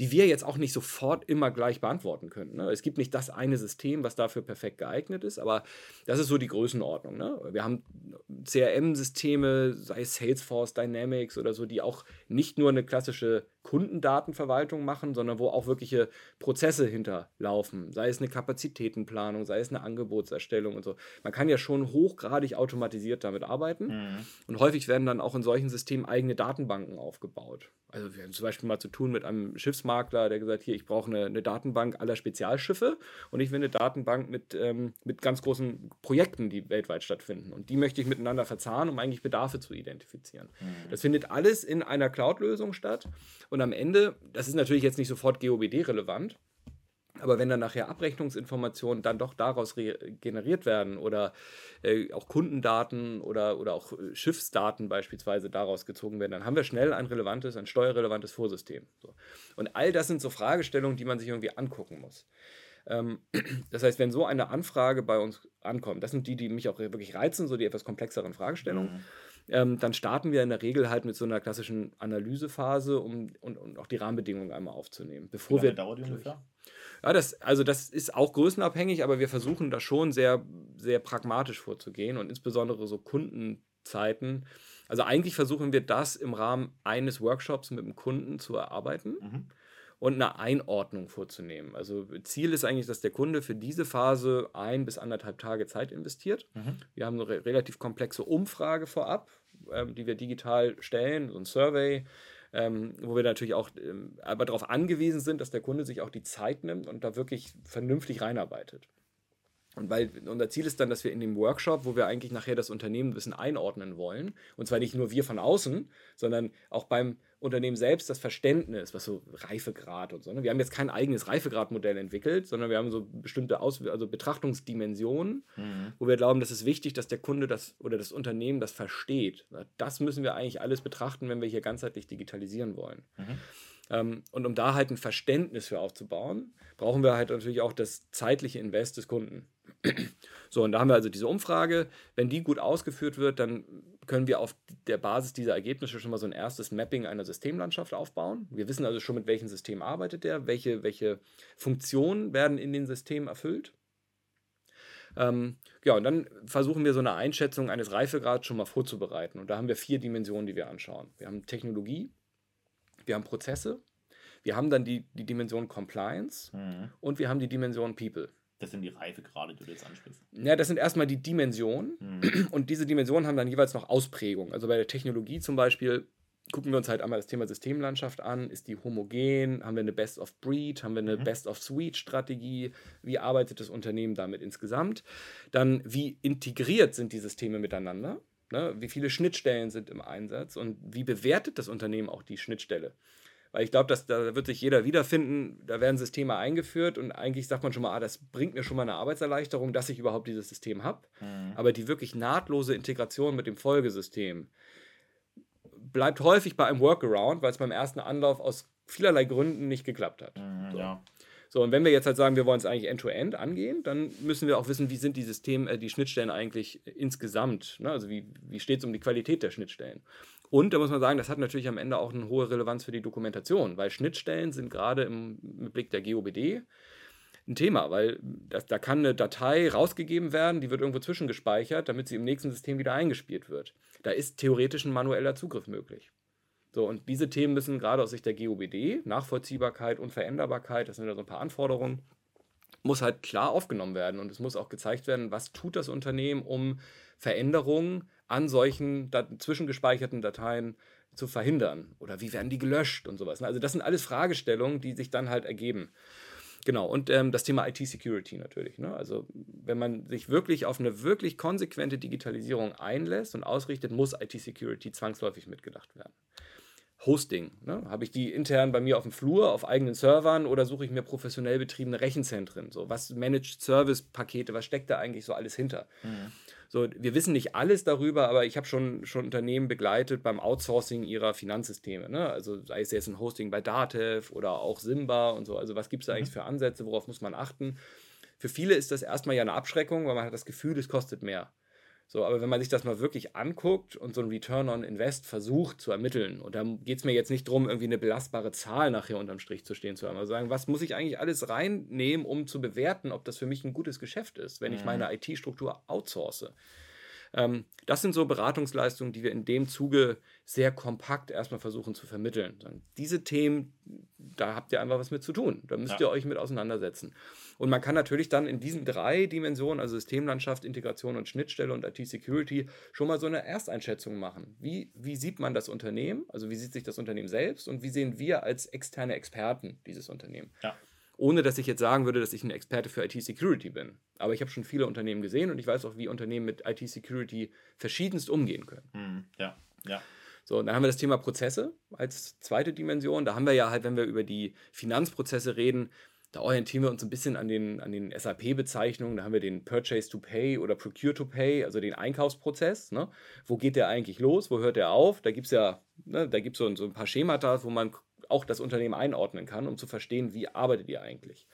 die wir jetzt auch nicht sofort immer gleich beantworten können. Ne? Es gibt nicht das eine System, was dafür perfekt geeignet ist, aber das ist so die Größenordnung. Ne? Wir haben CRM-Systeme, sei es Salesforce, Dynamics oder so, die auch nicht nur eine klassische Kundendatenverwaltung machen, sondern wo auch wirkliche Prozesse hinterlaufen, sei es eine Kapazitätenplanung, sei es eine Angebotserstellung und so. Man kann ja schon hochgradig automatisiert damit arbeiten mhm. und häufig werden dann auch in solchen Systemen eigene Datenbanken aufgebaut. Also wir haben zum Beispiel mal zu tun mit einem Schiffsmakler, der gesagt, hier, ich brauche eine, eine Datenbank aller Spezialschiffe und ich will eine Datenbank mit, ähm, mit ganz großen Projekten, die weltweit stattfinden. Und die möchte ich miteinander verzahnen, um eigentlich Bedarfe zu identifizieren. Mhm. Das findet alles in einer Cloud-Lösung statt. Und am Ende, das ist natürlich jetzt nicht sofort GOBD-relevant, aber wenn dann nachher Abrechnungsinformationen dann doch daraus generiert werden oder äh, auch Kundendaten oder, oder auch äh, Schiffsdaten beispielsweise daraus gezogen werden, dann haben wir schnell ein relevantes, ein steuerrelevantes Vorsystem. So. Und all das sind so Fragestellungen, die man sich irgendwie angucken muss. Ähm, das heißt, wenn so eine Anfrage bei uns ankommt, das sind die, die mich auch wirklich reizen, so die etwas komplexeren Fragestellungen. Mhm ähm, dann starten wir in der Regel halt mit so einer klassischen Analysephase, um und, und auch die Rahmenbedingungen einmal aufzunehmen. Bevor Wie lange wir dauert die ungefähr? Ja, das, also das ist auch größenabhängig, aber wir versuchen da schon sehr, sehr pragmatisch vorzugehen und insbesondere so Kundenzeiten. Also eigentlich versuchen wir das im Rahmen eines Workshops mit dem Kunden zu erarbeiten. Mhm und eine Einordnung vorzunehmen. Also Ziel ist eigentlich, dass der Kunde für diese Phase ein bis anderthalb Tage Zeit investiert. Mhm. Wir haben eine re relativ komplexe Umfrage vorab, ähm, die wir digital stellen, so ein Survey. Ähm, wo wir natürlich auch ähm, aber darauf angewiesen sind, dass der Kunde sich auch die Zeit nimmt und da wirklich vernünftig reinarbeitet. Und weil unser Ziel ist dann, dass wir in dem Workshop, wo wir eigentlich nachher das Unternehmen ein bisschen einordnen wollen, und zwar nicht nur wir von außen, sondern auch beim Unternehmen selbst das Verständnis, was so Reifegrad und so. Ne? Wir haben jetzt kein eigenes Reifegradmodell entwickelt, sondern wir haben so bestimmte Aus also Betrachtungsdimensionen, mhm. wo wir glauben, das ist wichtig, dass der Kunde das oder das Unternehmen das versteht. Das müssen wir eigentlich alles betrachten, wenn wir hier ganzheitlich digitalisieren wollen. Mhm. Ähm, und um da halt ein Verständnis für aufzubauen, brauchen wir halt natürlich auch das zeitliche Invest des Kunden. So, und da haben wir also diese Umfrage. Wenn die gut ausgeführt wird, dann können wir auf der Basis dieser Ergebnisse schon mal so ein erstes Mapping einer Systemlandschaft aufbauen. Wir wissen also schon, mit welchem System arbeitet der, welche, welche Funktionen werden in den Systemen erfüllt. Ähm, ja, und dann versuchen wir so eine Einschätzung eines Reifegrads schon mal vorzubereiten. Und da haben wir vier Dimensionen, die wir anschauen. Wir haben Technologie, wir haben Prozesse, wir haben dann die, die Dimension Compliance mhm. und wir haben die Dimension People. Das sind die Reifegrade, die du jetzt ansprichst. Ja, das sind erstmal die Dimensionen. Mhm. Und diese Dimensionen haben dann jeweils noch Ausprägungen. Also bei der Technologie zum Beispiel gucken wir uns halt einmal das Thema Systemlandschaft an. Ist die homogen? Haben wir eine Best of Breed? Haben wir eine mhm. Best of Suite Strategie? Wie arbeitet das Unternehmen damit insgesamt? Dann, wie integriert sind die Systeme miteinander? Ne? Wie viele Schnittstellen sind im Einsatz? Und wie bewertet das Unternehmen auch die Schnittstelle? Weil ich glaube, da wird sich jeder wiederfinden. Da werden Systeme eingeführt und eigentlich sagt man schon mal, ah, das bringt mir schon mal eine Arbeitserleichterung, dass ich überhaupt dieses System habe. Mhm. Aber die wirklich nahtlose Integration mit dem Folgesystem bleibt häufig bei einem Workaround, weil es beim ersten Anlauf aus vielerlei Gründen nicht geklappt hat. Mhm, so. Ja. So, und wenn wir jetzt halt sagen, wir wollen es eigentlich end-to-end -End angehen, dann müssen wir auch wissen, wie sind die Systeme, äh, die Schnittstellen eigentlich insgesamt. Ne? Also wie, wie steht es um die Qualität der Schnittstellen? Und da muss man sagen, das hat natürlich am Ende auch eine hohe Relevanz für die Dokumentation, weil Schnittstellen sind gerade im, im Blick der GOBD ein Thema, weil das, da kann eine Datei rausgegeben werden, die wird irgendwo zwischengespeichert, damit sie im nächsten System wieder eingespielt wird. Da ist theoretisch ein manueller Zugriff möglich. So, und diese Themen müssen gerade aus Sicht der GOBD, Nachvollziehbarkeit, und Veränderbarkeit, das sind ja so ein paar Anforderungen, muss halt klar aufgenommen werden und es muss auch gezeigt werden, was tut das Unternehmen, um Veränderungen an solchen zwischengespeicherten Dateien zu verhindern? Oder wie werden die gelöscht und sowas? Also das sind alles Fragestellungen, die sich dann halt ergeben. Genau, und ähm, das Thema IT-Security natürlich. Ne? Also wenn man sich wirklich auf eine wirklich konsequente Digitalisierung einlässt und ausrichtet, muss IT-Security zwangsläufig mitgedacht werden. Hosting. Ne? Habe ich die intern bei mir auf dem Flur, auf eigenen Servern oder suche ich mir professionell betriebene Rechenzentren? So, was Managed Service Pakete, was steckt da eigentlich so alles hinter? Mhm. So, wir wissen nicht alles darüber, aber ich habe schon, schon Unternehmen begleitet beim Outsourcing ihrer Finanzsysteme. Ne? Also sei es jetzt ein Hosting bei Datev oder auch Simba und so. Also was gibt es da eigentlich mhm. für Ansätze, worauf muss man achten? Für viele ist das erstmal ja eine Abschreckung, weil man hat das Gefühl, es kostet mehr. So, aber wenn man sich das mal wirklich anguckt und so ein Return on Invest versucht zu ermitteln, und da geht es mir jetzt nicht darum, irgendwie eine belastbare Zahl nachher unterm Strich zu stehen zu haben, aber sagen, was muss ich eigentlich alles reinnehmen, um zu bewerten, ob das für mich ein gutes Geschäft ist, wenn ich mhm. meine IT-Struktur outsource. Ähm, das sind so Beratungsleistungen, die wir in dem Zuge sehr kompakt erstmal versuchen zu vermitteln. Diese Themen, da habt ihr einfach was mit zu tun. Da müsst ja. ihr euch mit auseinandersetzen. Und man kann natürlich dann in diesen drei Dimensionen, also Systemlandschaft, Integration und Schnittstelle und IT-Security, schon mal so eine Ersteinschätzung machen. Wie, wie sieht man das Unternehmen? Also wie sieht sich das Unternehmen selbst und wie sehen wir als externe Experten dieses Unternehmen? Ja ohne dass ich jetzt sagen würde, dass ich ein Experte für IT-Security bin. Aber ich habe schon viele Unternehmen gesehen und ich weiß auch, wie Unternehmen mit IT-Security verschiedenst umgehen können. Mhm. Ja, ja. So, und dann haben wir das Thema Prozesse als zweite Dimension. Da haben wir ja halt, wenn wir über die Finanzprozesse reden, da orientieren wir uns ein bisschen an den, an den SAP-Bezeichnungen. Da haben wir den Purchase to Pay oder Procure to Pay, also den Einkaufsprozess. Ne? Wo geht der eigentlich los? Wo hört der auf? Da gibt es ja ne, da gibt's so, so ein paar Schemata, wo man auch das Unternehmen einordnen kann, um zu verstehen, wie arbeitet ihr eigentlich.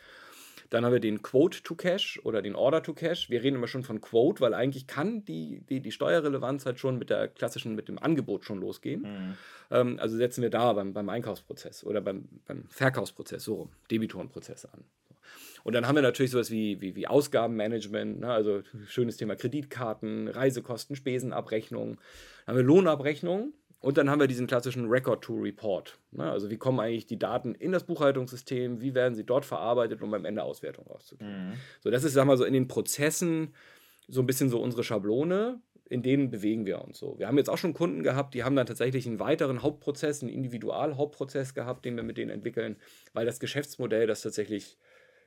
Dann haben wir den Quote to Cash oder den Order to Cash. Wir reden immer schon von Quote, weil eigentlich kann die, die, die Steuerrelevanz halt schon mit der klassischen, mit dem Angebot schon losgehen. Mhm. Ähm, also setzen wir da beim, beim Einkaufsprozess oder beim, beim Verkaufsprozess, so rum, Debitorenprozess an. Und dann haben wir natürlich sowas wie, wie, wie Ausgabenmanagement, ne? also schönes Thema Kreditkarten, Reisekosten, Spesenabrechnung. Dann haben wir Lohnabrechnung, und dann haben wir diesen klassischen Record-to-Report. Ne? Also wie kommen eigentlich die Daten in das Buchhaltungssystem, wie werden sie dort verarbeitet, um am Ende Auswertung rauszukriegen. Mhm. So, das ist, sagen wir so, in den Prozessen so ein bisschen so unsere Schablone, in denen bewegen wir uns so. Wir haben jetzt auch schon Kunden gehabt, die haben dann tatsächlich einen weiteren Hauptprozess, einen Individual-Hauptprozess gehabt, den wir mit denen entwickeln, weil das Geschäftsmodell das tatsächlich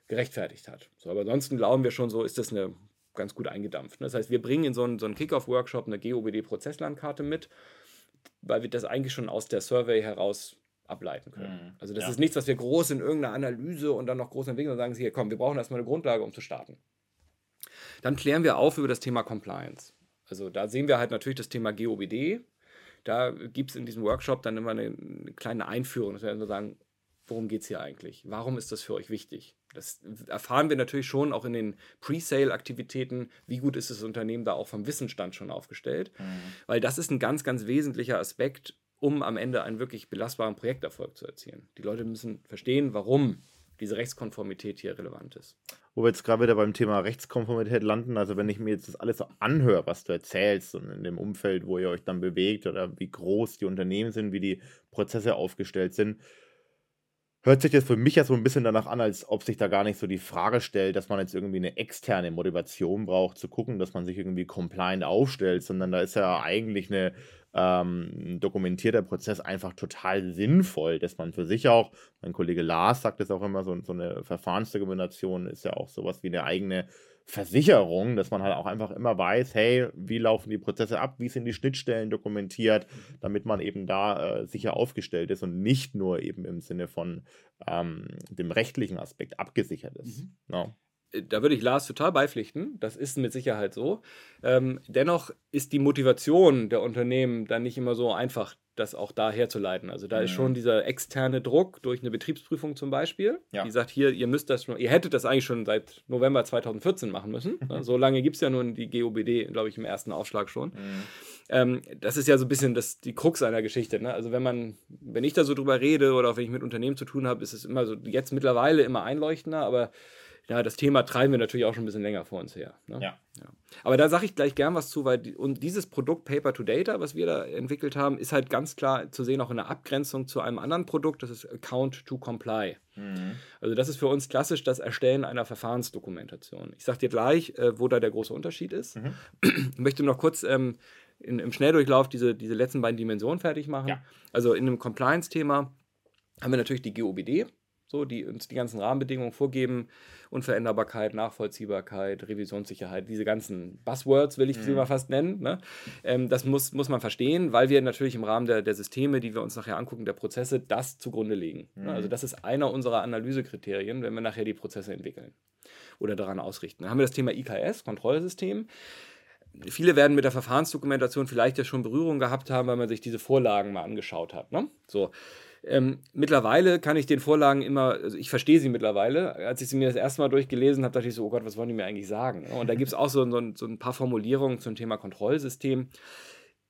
gerechtfertigt hat. So, aber ansonsten glauben wir schon so, ist das eine ganz gut eingedampft. Ne? Das heißt, wir bringen in so einen, so einen Kick-Off-Workshop eine GOBD-Prozesslandkarte mit weil wir das eigentlich schon aus der Survey heraus ableiten können. Mhm. Also das ja. ist nichts, was wir groß in irgendeiner Analyse und dann noch groß entwickeln und sagen, hier komm, wir brauchen erstmal eine Grundlage, um zu starten. Dann klären wir auf über das Thema Compliance. Also da sehen wir halt natürlich das Thema GOBD. Da gibt es in diesem Workshop dann immer eine, eine kleine Einführung, dass wir sagen, worum geht es hier eigentlich? Warum ist das für euch wichtig? Das erfahren wir natürlich schon auch in den Pre-Sale-Aktivitäten, wie gut ist das Unternehmen da auch vom Wissensstand schon aufgestellt. Mhm. Weil das ist ein ganz, ganz wesentlicher Aspekt, um am Ende einen wirklich belastbaren Projekterfolg zu erzielen. Die Leute müssen verstehen, warum diese Rechtskonformität hier relevant ist. Wo wir jetzt gerade wieder beim Thema Rechtskonformität landen, also wenn ich mir jetzt das alles so anhöre, was du erzählst und in dem Umfeld, wo ihr euch dann bewegt oder wie groß die Unternehmen sind, wie die Prozesse aufgestellt sind, hört sich das für mich ja so ein bisschen danach an, als ob sich da gar nicht so die Frage stellt, dass man jetzt irgendwie eine externe Motivation braucht, zu gucken, dass man sich irgendwie compliant aufstellt, sondern da ist ja eigentlich eine ähm, dokumentierter Prozess einfach total sinnvoll, dass man für sich auch, mein Kollege Lars sagt es auch immer, so, so eine Verfahrensdokumentation ist ja auch sowas wie eine eigene Versicherung, dass man halt auch einfach immer weiß, hey, wie laufen die Prozesse ab, wie sind die Schnittstellen dokumentiert, damit man eben da äh, sicher aufgestellt ist und nicht nur eben im Sinne von ähm, dem rechtlichen Aspekt abgesichert ist. Mhm. Ja da würde ich Lars total beipflichten. Das ist mit Sicherheit so. Ähm, dennoch ist die Motivation der Unternehmen dann nicht immer so einfach, das auch da herzuleiten. Also da mhm. ist schon dieser externe Druck durch eine Betriebsprüfung zum Beispiel, ja. die sagt, hier, ihr müsst das schon, ihr hättet das eigentlich schon seit November 2014 machen müssen. So lange gibt es ja nun die GOBD, glaube ich, im ersten Aufschlag schon. Mhm. Ähm, das ist ja so ein bisschen das, die Krux einer Geschichte. Ne? Also wenn man, wenn ich da so drüber rede oder auch wenn ich mit Unternehmen zu tun habe, ist es immer so, jetzt mittlerweile immer einleuchtender, aber ja, das Thema treiben wir natürlich auch schon ein bisschen länger vor uns her. Ne? Ja. ja. Aber da sage ich gleich gern was zu, weil die, und dieses Produkt Paper to Data, was wir da entwickelt haben, ist halt ganz klar zu sehen, auch in der Abgrenzung zu einem anderen Produkt, das ist Account to Comply. Mhm. Also das ist für uns klassisch das Erstellen einer Verfahrensdokumentation. Ich sage dir gleich, äh, wo da der große Unterschied ist. Mhm. Ich möchte noch kurz ähm, in, im Schnelldurchlauf diese, diese letzten beiden Dimensionen fertig machen. Ja. Also in einem Compliance-Thema haben wir natürlich die GOBD, so, die uns die ganzen Rahmenbedingungen vorgeben, Unveränderbarkeit, Nachvollziehbarkeit, Revisionssicherheit, diese ganzen Buzzwords will ich sie mhm. mal fast nennen. Ne? Ähm, das muss, muss man verstehen, weil wir natürlich im Rahmen der, der Systeme, die wir uns nachher angucken, der Prozesse, das zugrunde legen. Ne? Mhm. Also das ist einer unserer Analysekriterien, wenn wir nachher die Prozesse entwickeln oder daran ausrichten. Dann haben wir das Thema IKS, Kontrollsystem. Viele werden mit der Verfahrensdokumentation vielleicht ja schon Berührung gehabt haben, weil man sich diese Vorlagen mal angeschaut hat. Ne? So. Ähm, mittlerweile kann ich den Vorlagen immer, also ich verstehe sie mittlerweile. Als ich sie mir das erste Mal durchgelesen habe, dachte ich so, oh Gott, was wollen die mir eigentlich sagen? Und da gibt es auch so, so, so, ein paar Formulierungen zum Thema Kontrollsystem.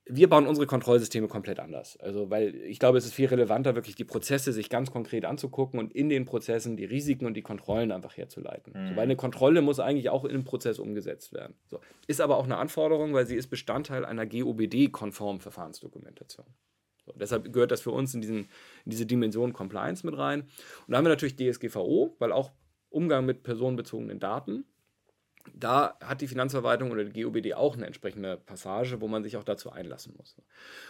Wir bauen unsere Kontrollsysteme komplett anders. Also, weil ich glaube, es ist viel relevanter, wirklich die Prozesse sich ganz konkret anzugucken und in den Prozessen die Risiken und die Kontrollen einfach herzuleiten. Mhm. So, weil eine Kontrolle muss eigentlich auch in einem Prozess umgesetzt werden. So. Ist aber auch eine Anforderung, weil sie ist Bestandteil einer GOBD-konformen Verfahrensdokumentation. So, deshalb gehört das für uns in, diesen, in diese Dimension Compliance mit rein. Und da haben wir natürlich DSGVO, weil auch Umgang mit personenbezogenen Daten. Da hat die Finanzverwaltung oder die GOBD auch eine entsprechende Passage, wo man sich auch dazu einlassen muss.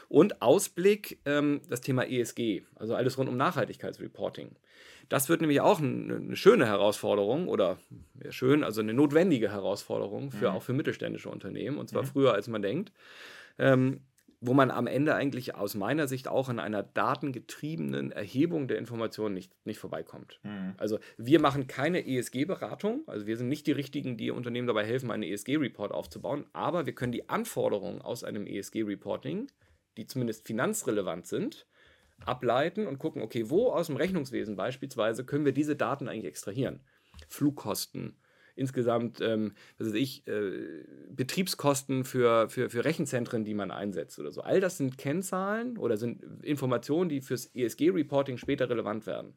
Und Ausblick, ähm, das Thema ESG, also alles rund um Nachhaltigkeitsreporting. Das wird nämlich auch eine, schöne Herausforderung oder ja, schön, also eine notwendige Herausforderung für mhm. auch für mittelständische Unternehmen und zwar mhm. früher als man denkt. Ähm, wo man am Ende eigentlich aus meiner Sicht auch an einer datengetriebenen Erhebung der Informationen nicht, nicht vorbeikommt. Mhm. Also wir machen keine ESG-Beratung, also wir sind nicht die Richtigen, die Unternehmen dabei helfen, einen ESG-Report aufzubauen, aber wir können die Anforderungen aus einem ESG-Reporting, die zumindest finanzrelevant sind, ableiten und gucken, okay, wo aus dem Rechnungswesen beispielsweise können wir diese Daten eigentlich extrahieren? Flugkosten, insgesamt, ähm, was weiß ich, äh, Betriebskosten für, für, für Rechenzentren, die man einsetzt oder so. All das sind Kennzahlen oder sind Informationen, die fürs ESG-Reporting später relevant werden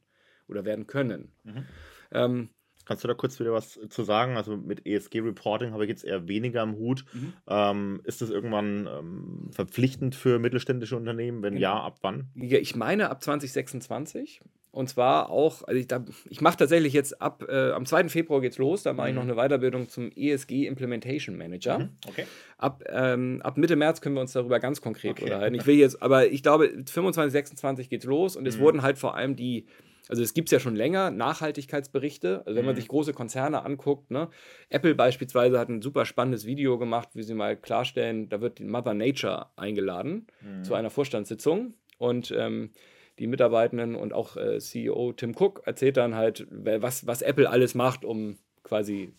oder werden können. Mhm. Ähm, Kannst du da kurz wieder was zu sagen? Also mit ESG-Reporting habe ich jetzt eher weniger am Hut. Mhm. Ähm, ist das irgendwann ähm, verpflichtend für mittelständische Unternehmen? Wenn genau. ja, ab wann? Ja, ich meine ab 2026. Und zwar auch, also ich, ich mache tatsächlich jetzt ab, äh, am 2. Februar geht's los, da mache mhm. ich noch eine Weiterbildung zum ESG Implementation Manager. Mhm. Okay. Ab, ähm, ab Mitte März können wir uns darüber ganz konkret okay. unterhalten. Ich will jetzt, aber ich glaube, 25, 26 geht's los und es mhm. wurden halt vor allem die, also es gibt es ja schon länger, Nachhaltigkeitsberichte. Also wenn man mhm. sich große Konzerne anguckt, ne? Apple beispielsweise hat ein super spannendes Video gemacht, wie sie mal klarstellen, da wird Mother Nature eingeladen mhm. zu einer Vorstandssitzung und ähm, die Mitarbeitenden und auch äh, CEO Tim Cook erzählt dann halt, was, was Apple alles macht, um quasi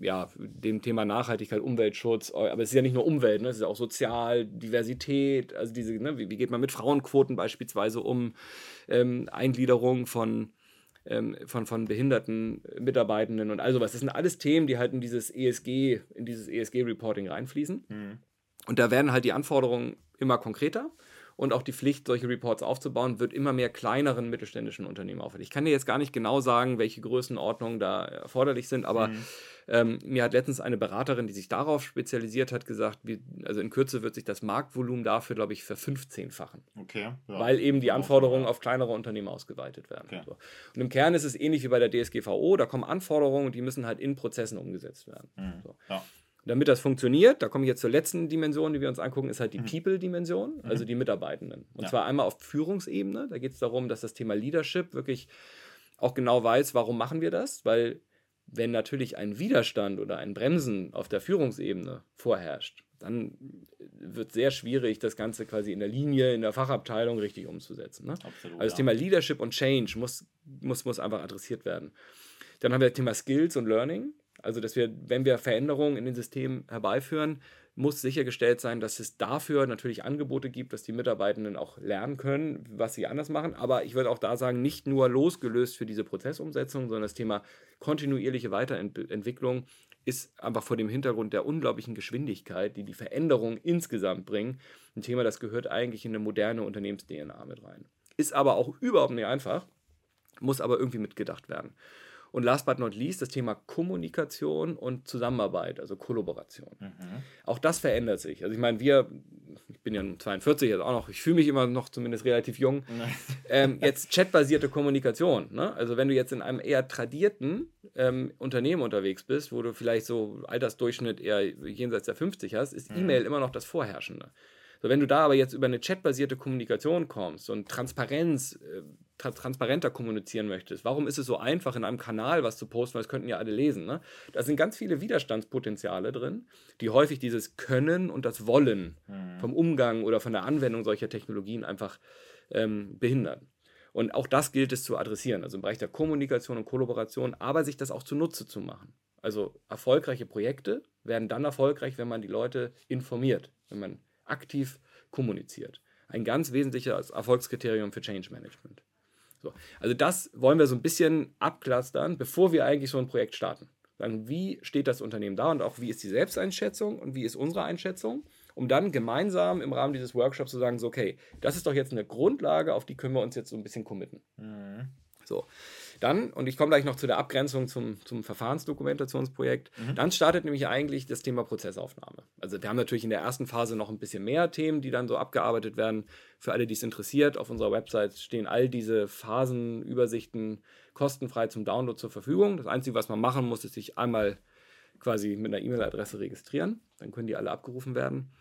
ja, dem Thema Nachhaltigkeit, Umweltschutz, aber es ist ja nicht nur Umwelt, ne? es ist auch sozial, Diversität, also diese, ne? wie, wie geht man mit Frauenquoten beispielsweise um, ähm, Eingliederung von, ähm, von, von behinderten Mitarbeitenden und all sowas. Das sind alles Themen, die halt in dieses ESG, in dieses ESG-Reporting reinfließen. Mhm. Und da werden halt die Anforderungen immer konkreter und auch die Pflicht, solche Reports aufzubauen, wird immer mehr kleineren mittelständischen Unternehmen auffällig. Ich kann dir jetzt gar nicht genau sagen, welche Größenordnungen da erforderlich sind, aber mhm. ähm, mir hat letztens eine Beraterin, die sich darauf spezialisiert hat, gesagt, wie, also in Kürze wird sich das Marktvolumen dafür, glaube ich, verfünfzehnfachen. Okay. Ja. Weil eben die Anforderungen auf kleinere Unternehmen ausgeweitet werden. Okay. So. Und im Kern ist es ähnlich wie bei der DSGVO, da kommen Anforderungen und die müssen halt in Prozessen umgesetzt werden. Mhm. So. Ja damit das funktioniert, da komme ich jetzt zur letzten Dimension, die wir uns angucken, ist halt die mhm. People-Dimension, mhm. also die Mitarbeitenden. Und ja. zwar einmal auf Führungsebene. Da geht es darum, dass das Thema Leadership wirklich auch genau weiß, warum machen wir das? Weil wenn natürlich ein Widerstand oder ein Bremsen auf der Führungsebene vorherrscht, dann wird sehr schwierig, das Ganze quasi in der Linie, in der Fachabteilung richtig umzusetzen. Ne? Absolut, also das ja. Thema Leadership und Change muss, muss, muss einfach adressiert werden. Dann haben wir das Thema Skills und Learning. Also, dass wir, wenn wir Veränderungen in den Systemen herbeiführen, muss sichergestellt sein, dass es dafür natürlich Angebote gibt, dass die Mitarbeitenden auch lernen können, was sie anders machen. Aber ich würde auch da sagen, nicht nur losgelöst für diese Prozessumsetzung, sondern das Thema kontinuierliche Weiterentwicklung ist einfach vor dem Hintergrund der unglaublichen Geschwindigkeit, die die Veränderung insgesamt bringen, ein Thema, das gehört eigentlich in eine moderne Unternehmens-DNA mit rein. Ist aber auch überhaupt nicht einfach, muss aber irgendwie mitgedacht werden. Und last but not least das Thema Kommunikation und Zusammenarbeit, also Kollaboration. Mhm. Auch das verändert sich. Also ich meine, wir, ich bin ja 42 jetzt auch noch, ich fühle mich immer noch zumindest relativ jung. ähm, jetzt chatbasierte Kommunikation. Ne? Also wenn du jetzt in einem eher tradierten ähm, Unternehmen unterwegs bist, wo du vielleicht so Altersdurchschnitt eher jenseits der 50 hast, ist mhm. E-Mail immer noch das Vorherrschende. So, wenn du da aber jetzt über eine chatbasierte Kommunikation kommst und Transparenz, äh, transparenter kommunizieren möchtest, warum ist es so einfach, in einem Kanal was zu posten, weil das könnten ja alle lesen. Ne? Da sind ganz viele Widerstandspotenziale drin, die häufig dieses Können und das Wollen mhm. vom Umgang oder von der Anwendung solcher Technologien einfach ähm, behindern. Und auch das gilt es zu adressieren, also im Bereich der Kommunikation und Kollaboration, aber sich das auch zunutze zu machen. Also erfolgreiche Projekte werden dann erfolgreich, wenn man die Leute informiert, wenn man aktiv kommuniziert. Ein ganz wesentliches Erfolgskriterium für Change Management. So. Also das wollen wir so ein bisschen abklustern, bevor wir eigentlich so ein Projekt starten. Dann, wie steht das Unternehmen da und auch wie ist die Selbsteinschätzung und wie ist unsere Einschätzung, um dann gemeinsam im Rahmen dieses Workshops zu sagen, so, okay, das ist doch jetzt eine Grundlage, auf die können wir uns jetzt so ein bisschen committen. Mhm. So. Dann, und ich komme gleich noch zu der Abgrenzung zum, zum Verfahrensdokumentationsprojekt, mhm. dann startet nämlich eigentlich das Thema Prozessaufnahme. Also wir haben natürlich in der ersten Phase noch ein bisschen mehr Themen, die dann so abgearbeitet werden. Für alle, die es interessiert, auf unserer Website stehen all diese Phasenübersichten kostenfrei zum Download zur Verfügung. Das Einzige, was man machen muss, ist sich einmal quasi mit einer E-Mail-Adresse registrieren. Dann können die alle abgerufen werden.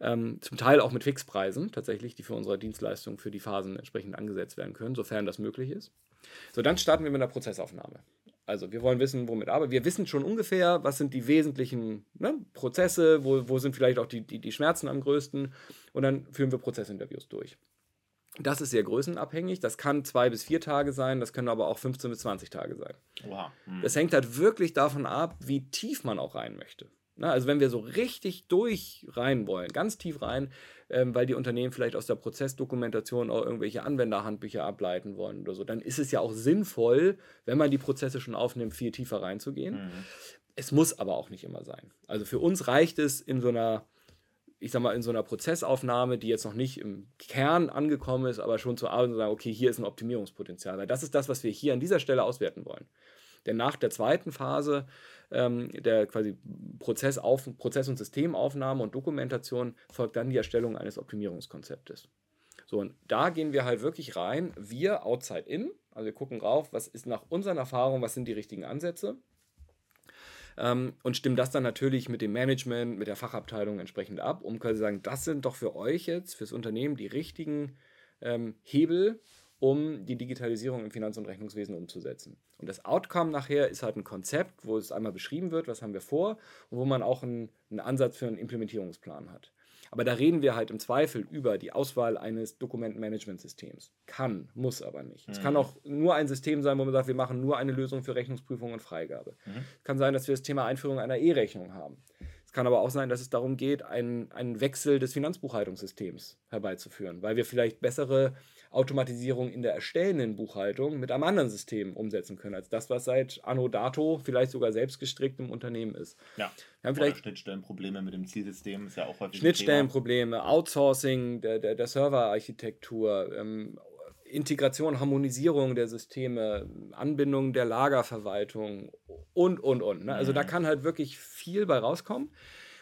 Ähm, zum Teil auch mit Fixpreisen tatsächlich, die für unsere Dienstleistung für die Phasen entsprechend angesetzt werden können, sofern das möglich ist. So, dann starten wir mit einer Prozessaufnahme. Also wir wollen wissen, womit arbeiten. Wir wissen schon ungefähr, was sind die wesentlichen ne, Prozesse, wo, wo sind vielleicht auch die, die, die Schmerzen am größten. Und dann führen wir Prozessinterviews durch. Das ist sehr größenabhängig. Das kann zwei bis vier Tage sein, das können aber auch 15 bis 20 Tage sein. Wow. Hm. Das hängt halt wirklich davon ab, wie tief man auch rein möchte. Na, also wenn wir so richtig durch rein wollen, ganz tief rein, ähm, weil die Unternehmen vielleicht aus der Prozessdokumentation auch irgendwelche Anwenderhandbücher ableiten wollen oder so, dann ist es ja auch sinnvoll, wenn man die Prozesse schon aufnimmt, viel tiefer reinzugehen. Mhm. Es muss aber auch nicht immer sein. Also für uns reicht es in so einer, ich sag mal, in so einer Prozessaufnahme, die jetzt noch nicht im Kern angekommen ist, aber schon zu arbeiten und sagen, okay, hier ist ein Optimierungspotenzial. Weil das ist das, was wir hier an dieser Stelle auswerten wollen. Denn nach der zweiten Phase ähm, der quasi Prozessauf Prozess- und Systemaufnahme und Dokumentation folgt dann die Erstellung eines Optimierungskonzeptes. So, und da gehen wir halt wirklich rein, wir outside in, also wir gucken rauf, was ist nach unseren Erfahrungen, was sind die richtigen Ansätze ähm, und stimmen das dann natürlich mit dem Management, mit der Fachabteilung entsprechend ab, um quasi zu sagen, das sind doch für euch jetzt, fürs Unternehmen die richtigen ähm, Hebel, um die Digitalisierung im Finanz- und Rechnungswesen umzusetzen. Und das Outcome nachher ist halt ein Konzept, wo es einmal beschrieben wird, was haben wir vor und wo man auch einen, einen Ansatz für einen Implementierungsplan hat. Aber da reden wir halt im Zweifel über die Auswahl eines Dokumentenmanagementsystems. Kann, muss aber nicht. Mhm. Es kann mhm. auch nur ein System sein, wo man sagt, wir machen nur eine Lösung für Rechnungsprüfung und Freigabe. Mhm. Es kann sein, dass wir das Thema Einführung einer E-Rechnung haben. Es kann aber auch sein, dass es darum geht, einen, einen Wechsel des Finanzbuchhaltungssystems herbeizuführen, weil wir vielleicht bessere Automatisierung in der erstellenden Buchhaltung mit einem anderen System umsetzen können, als das, was seit Anno Dato vielleicht sogar selbst gestrickt im Unternehmen ist. Ja. Wir haben vielleicht Schnittstellenprobleme mit dem Zielsystem, ist ja auch häufig Schnittstellenprobleme, Outsourcing der, der, der Serverarchitektur, ähm, Integration, Harmonisierung der Systeme, Anbindung der Lagerverwaltung und, und, und. Ne? Also mhm. da kann halt wirklich viel bei rauskommen.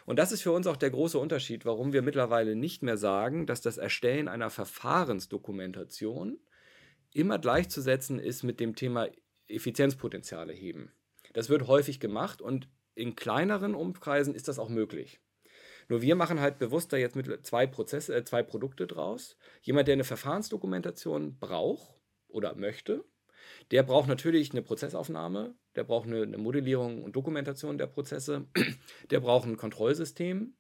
Und das ist für uns auch der große Unterschied, warum wir mittlerweile nicht mehr sagen, dass das Erstellen einer Verfahrensdokumentation immer gleichzusetzen ist mit dem Thema Effizienzpotenziale heben. Das wird häufig gemacht und in kleineren Umkreisen ist das auch möglich. Nur wir machen halt bewusst da jetzt mit zwei Prozesse, äh, zwei Produkte draus. Jemand, der eine Verfahrensdokumentation braucht oder möchte, der braucht natürlich eine Prozessaufnahme, der braucht eine, eine Modellierung und Dokumentation der Prozesse, der braucht ein Kontrollsystem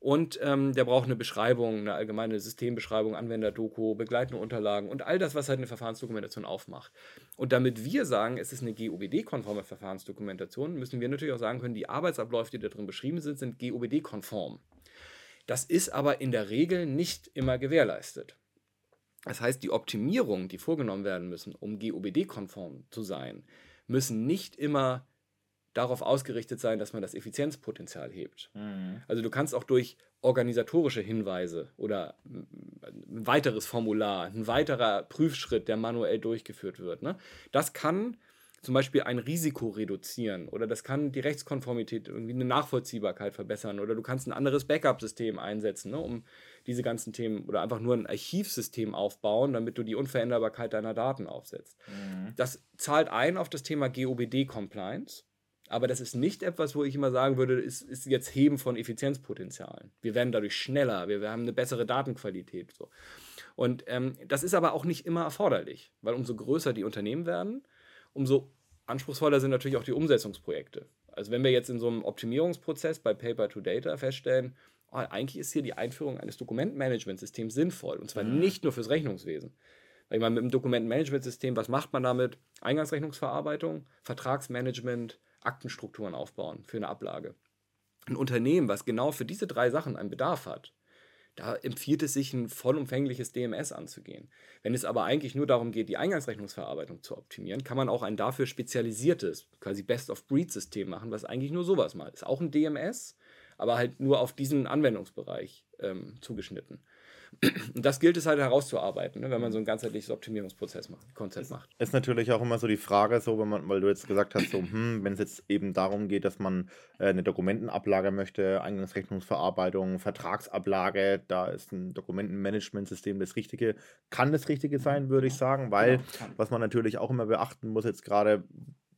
und ähm, der braucht eine Beschreibung, eine allgemeine Systembeschreibung, Anwenderdoku, begleitende Unterlagen und all das, was halt eine Verfahrensdokumentation aufmacht. Und damit wir sagen, es ist eine GOBD-konforme Verfahrensdokumentation, müssen wir natürlich auch sagen können, die Arbeitsabläufe, die da drin beschrieben sind, sind GOBD-konform. Das ist aber in der Regel nicht immer gewährleistet. Das heißt, die Optimierungen, die vorgenommen werden müssen, um GOBD-konform zu sein, müssen nicht immer darauf ausgerichtet sein, dass man das Effizienzpotenzial hebt. Mhm. Also du kannst auch durch organisatorische Hinweise oder ein weiteres Formular, ein weiterer Prüfschritt, der manuell durchgeführt wird, ne? das kann zum Beispiel ein Risiko reduzieren oder das kann die Rechtskonformität, irgendwie eine Nachvollziehbarkeit verbessern oder du kannst ein anderes Backup-System einsetzen, ne, um diese ganzen Themen oder einfach nur ein Archivsystem aufbauen, damit du die Unveränderbarkeit deiner Daten aufsetzt. Mhm. Das zahlt ein auf das Thema GOBD-Compliance. Aber das ist nicht etwas, wo ich immer sagen würde, ist, ist jetzt Heben von Effizienzpotenzialen. Wir werden dadurch schneller, wir, wir haben eine bessere Datenqualität. So. Und ähm, das ist aber auch nicht immer erforderlich, weil umso größer die Unternehmen werden, umso anspruchsvoller sind natürlich auch die Umsetzungsprojekte. Also wenn wir jetzt in so einem Optimierungsprozess bei Paper to Data feststellen, oh, eigentlich ist hier die Einführung eines Dokumentenmanagementsystems sinnvoll. Und zwar mhm. nicht nur fürs Rechnungswesen. Weil ich meine, mit dem Dokumentenmanagementsystem, was macht man damit? Eingangsrechnungsverarbeitung, Vertragsmanagement, Aktenstrukturen aufbauen für eine Ablage. Ein Unternehmen, was genau für diese drei Sachen einen Bedarf hat, da empfiehlt es sich, ein vollumfängliches DMS anzugehen. Wenn es aber eigentlich nur darum geht, die Eingangsrechnungsverarbeitung zu optimieren, kann man auch ein dafür spezialisiertes, quasi Best-of-Breed-System machen, was eigentlich nur sowas mal ist. Auch ein DMS, aber halt nur auf diesen Anwendungsbereich ähm, zugeschnitten. Und das gilt es halt herauszuarbeiten, ne, wenn man so ein ganzheitliches Optimierungsprozess macht, Konzept macht. Ist natürlich auch immer so die Frage, so, wenn man, weil du jetzt gesagt hast, so, hm, wenn es jetzt eben darum geht, dass man äh, eine Dokumentenablage möchte, Eingangsrechnungsverarbeitung, Vertragsablage, da ist ein Dokumentenmanagementsystem das Richtige. Kann das Richtige sein, würde ich sagen, weil ja, was man natürlich auch immer beachten muss, jetzt gerade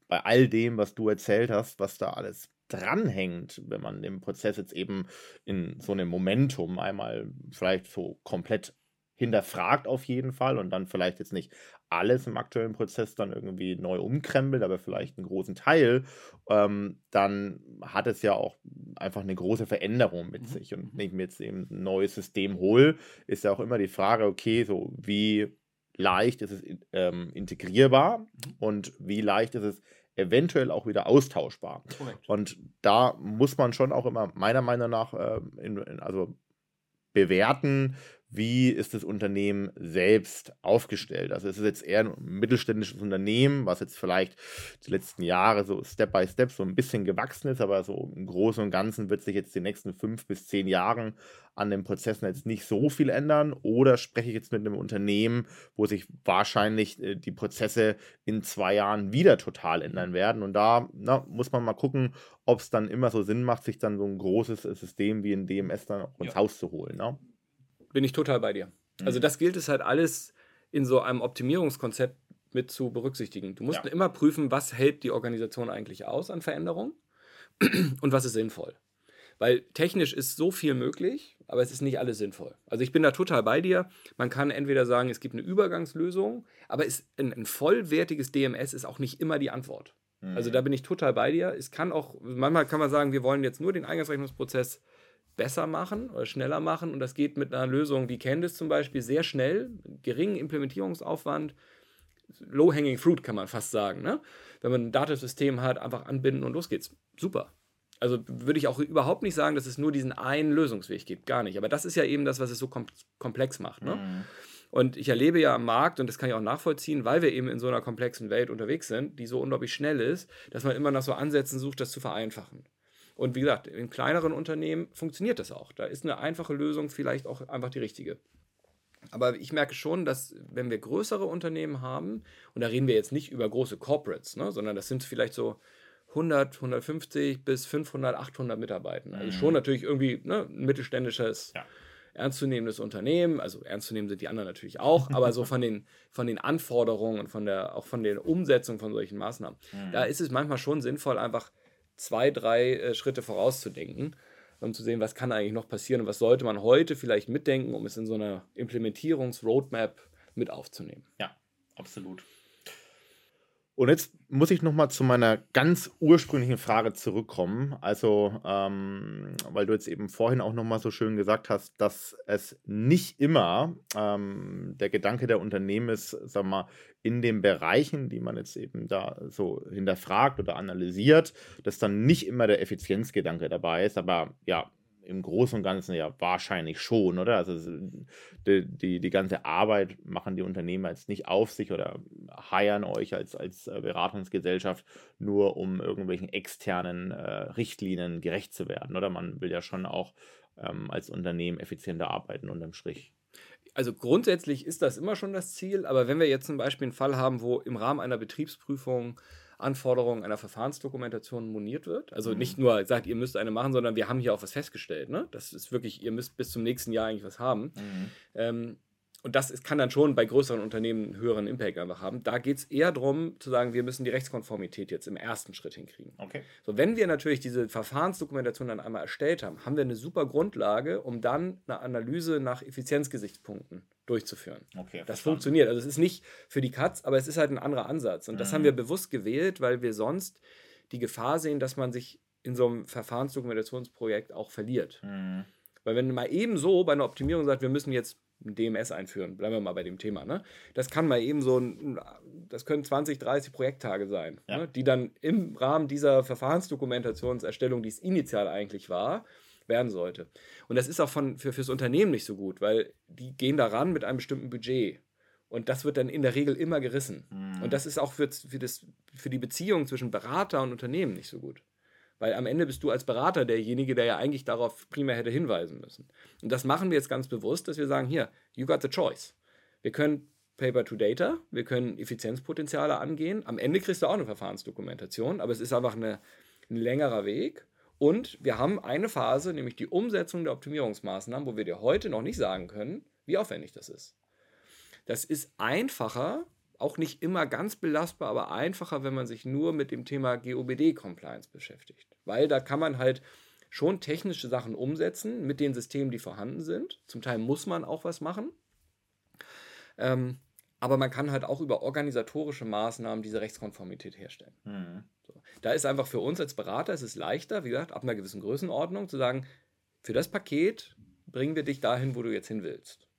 bei all dem, was du erzählt hast, was da alles dranhängt, wenn man den Prozess jetzt eben in so einem Momentum einmal vielleicht so komplett hinterfragt auf jeden Fall und dann vielleicht jetzt nicht alles im aktuellen Prozess dann irgendwie neu umkrempelt, aber vielleicht einen großen Teil, ähm, dann hat es ja auch einfach eine große Veränderung mit mhm. sich. Und wenn ich mir jetzt eben ein neues System hole, ist ja auch immer die Frage, okay, so wie leicht ist es ähm, integrierbar mhm. und wie leicht ist es eventuell auch wieder austauschbar. Korrekt. Und da muss man schon auch immer meiner Meinung nach äh, in, in, also bewerten, wie ist das Unternehmen selbst aufgestellt. Also es ist jetzt eher ein mittelständisches Unternehmen, was jetzt vielleicht die letzten Jahre so Step by Step so ein bisschen gewachsen ist, aber so im Großen und Ganzen wird sich jetzt die nächsten fünf bis zehn Jahren an den Prozessen jetzt nicht so viel ändern. Oder spreche ich jetzt mit einem Unternehmen, wo sich wahrscheinlich äh, die Prozesse in zwei Jahren wieder total ändern werden. Und da na, muss man mal gucken, ob es dann immer so Sinn macht, sich dann so ein großes System wie ein DMS dann auch ins ja. Haus zu holen. Ne? Bin ich total bei dir. Mhm. Also das gilt es halt alles in so einem Optimierungskonzept mit zu berücksichtigen. Du musst ja. immer prüfen, was hält die Organisation eigentlich aus an Veränderungen und was ist sinnvoll. Weil technisch ist so viel möglich, aber es ist nicht alles sinnvoll. Also ich bin da total bei dir. Man kann entweder sagen, es gibt eine Übergangslösung, aber ist ein, ein vollwertiges DMS ist auch nicht immer die Antwort. Mhm. Also da bin ich total bei dir. Es kann auch, manchmal kann man sagen, wir wollen jetzt nur den Eingangsrechnungsprozess besser machen oder schneller machen. Und das geht mit einer Lösung wie Candice zum Beispiel sehr schnell, geringen Implementierungsaufwand, low-hanging fruit kann man fast sagen. Ne? Wenn man ein Datasystem hat, einfach anbinden und los geht's. Super. Also würde ich auch überhaupt nicht sagen, dass es nur diesen einen Lösungsweg gibt. Gar nicht. Aber das ist ja eben das, was es so komplex macht. Ne? Mhm. Und ich erlebe ja am Markt, und das kann ich auch nachvollziehen, weil wir eben in so einer komplexen Welt unterwegs sind, die so unglaublich schnell ist, dass man immer nach so Ansätzen sucht, das zu vereinfachen. Und wie gesagt, in kleineren Unternehmen funktioniert das auch. Da ist eine einfache Lösung vielleicht auch einfach die richtige. Aber ich merke schon, dass wenn wir größere Unternehmen haben, und da reden wir jetzt nicht über große Corporates, ne, sondern das sind vielleicht so 100, 150 bis 500, 800 Mitarbeiter. Also mhm. schon natürlich irgendwie ne, ein mittelständisches ja ernstzunehmendes Unternehmen, also ernstzunehmen sind die anderen natürlich auch, aber so von den, von den Anforderungen und von der, auch von der Umsetzung von solchen Maßnahmen, mhm. da ist es manchmal schon sinnvoll, einfach zwei, drei äh, Schritte vorauszudenken um zu sehen, was kann eigentlich noch passieren und was sollte man heute vielleicht mitdenken, um es in so einer Implementierungsroadmap mit aufzunehmen. Ja, absolut. Und jetzt muss ich nochmal zu meiner ganz ursprünglichen Frage zurückkommen. Also, ähm, weil du jetzt eben vorhin auch nochmal so schön gesagt hast, dass es nicht immer ähm, der Gedanke der Unternehmen ist, sag mal, in den Bereichen, die man jetzt eben da so hinterfragt oder analysiert, dass dann nicht immer der Effizienzgedanke dabei ist. Aber ja, im Großen und Ganzen ja wahrscheinlich schon, oder? Also die, die, die ganze Arbeit machen die Unternehmer jetzt nicht auf sich oder heiern euch als, als äh, Beratungsgesellschaft nur, um irgendwelchen externen äh, Richtlinien gerecht zu werden, oder? Man will ja schon auch ähm, als Unternehmen effizienter arbeiten unterm Strich. Also grundsätzlich ist das immer schon das Ziel, aber wenn wir jetzt zum Beispiel einen Fall haben, wo im Rahmen einer Betriebsprüfung Anforderungen einer Verfahrensdokumentation moniert wird. Also mhm. nicht nur sagt, ihr müsst eine machen, sondern wir haben hier auch was festgestellt. Ne? Das ist wirklich, ihr müsst bis zum nächsten Jahr eigentlich was haben. Mhm. Ähm, und das ist, kann dann schon bei größeren Unternehmen einen höheren Impact einfach haben. Da geht es eher darum, zu sagen, wir müssen die Rechtskonformität jetzt im ersten Schritt hinkriegen. Okay. So, wenn wir natürlich diese Verfahrensdokumentation dann einmal erstellt haben, haben wir eine super Grundlage, um dann eine Analyse nach Effizienzgesichtspunkten durchzuführen. Okay, das funktioniert. Also es ist nicht für die Katz, aber es ist halt ein anderer Ansatz. Und das mhm. haben wir bewusst gewählt, weil wir sonst die Gefahr sehen, dass man sich in so einem Verfahrensdokumentationsprojekt auch verliert. Mhm. Weil wenn man mal eben so bei einer Optimierung sagt, wir müssen jetzt ein DMS einführen, bleiben wir mal bei dem Thema, ne? Das kann mal eben so ein, das können 20, 30 Projekttage sein, ja. ne? die dann im Rahmen dieser Verfahrensdokumentationserstellung, die es initial eigentlich war, werden sollte. Und das ist auch von, für, fürs Unternehmen nicht so gut, weil die gehen daran mit einem bestimmten Budget. Und das wird dann in der Regel immer gerissen. Mhm. Und das ist auch für, für, das, für die Beziehung zwischen Berater und Unternehmen nicht so gut. Weil am Ende bist du als Berater derjenige, der ja eigentlich darauf primär hätte hinweisen müssen. Und das machen wir jetzt ganz bewusst, dass wir sagen, hier, you got the choice. Wir können Paper to Data, wir können Effizienzpotenziale angehen. Am Ende kriegst du auch eine Verfahrensdokumentation, aber es ist einfach eine, ein längerer Weg. Und wir haben eine Phase, nämlich die Umsetzung der Optimierungsmaßnahmen, wo wir dir heute noch nicht sagen können, wie aufwendig das ist. Das ist einfacher, auch nicht immer ganz belastbar, aber einfacher, wenn man sich nur mit dem Thema GOBD-Compliance beschäftigt. Weil da kann man halt schon technische Sachen umsetzen mit den Systemen, die vorhanden sind. Zum Teil muss man auch was machen. Ähm, aber man kann halt auch über organisatorische Maßnahmen diese Rechtskonformität herstellen. Mhm. Da ist einfach für uns als Berater es ist leichter, wie gesagt, ab einer gewissen Größenordnung zu sagen, für das Paket bringen wir dich dahin, wo du jetzt hin willst.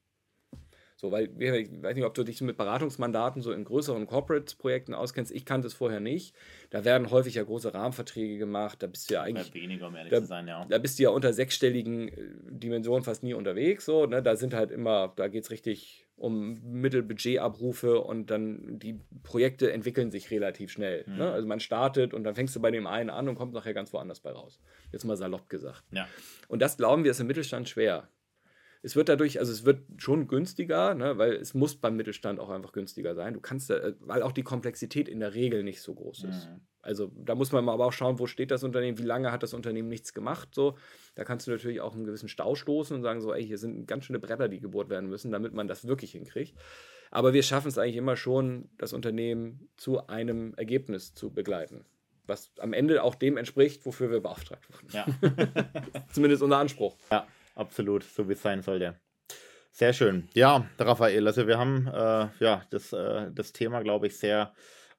So, weil ich weiß nicht, ob du dich mit Beratungsmandaten so in größeren Corporate-Projekten auskennst. Ich kannte es vorher nicht. Da werden häufig ja große Rahmenverträge gemacht. Da bist du ja eigentlich. Weniger, um ehrlich da, zu sein, ja. Da bist du ja unter sechsstelligen äh, Dimensionen fast nie unterwegs. So, ne? Da sind halt immer, da geht es richtig um Mittelbudgetabrufe und dann die Projekte entwickeln sich relativ schnell. Mhm. Ne? Also man startet und dann fängst du bei dem einen an und kommt nachher ganz woanders bei raus. Jetzt mal salopp gesagt. Ja. Und das glauben wir ist im Mittelstand schwer es wird dadurch, also es wird schon günstiger, ne, weil es muss beim Mittelstand auch einfach günstiger sein. Du kannst, da, weil auch die Komplexität in der Regel nicht so groß ist. Mhm. Also da muss man aber auch schauen, wo steht das Unternehmen, wie lange hat das Unternehmen nichts gemacht. So, da kannst du natürlich auch einen gewissen Stau stoßen und sagen so, ey, hier sind ganz schöne Bretter, die gebohrt werden müssen, damit man das wirklich hinkriegt. Aber wir schaffen es eigentlich immer schon, das Unternehmen zu einem Ergebnis zu begleiten was am Ende auch dem entspricht, wofür wir beauftragt wurden. Ja. Zumindest unser Anspruch. Ja absolut, so wie es sein sollte. Sehr schön. Ja, Raphael, also wir haben äh, ja das, äh, das Thema, glaube ich, sehr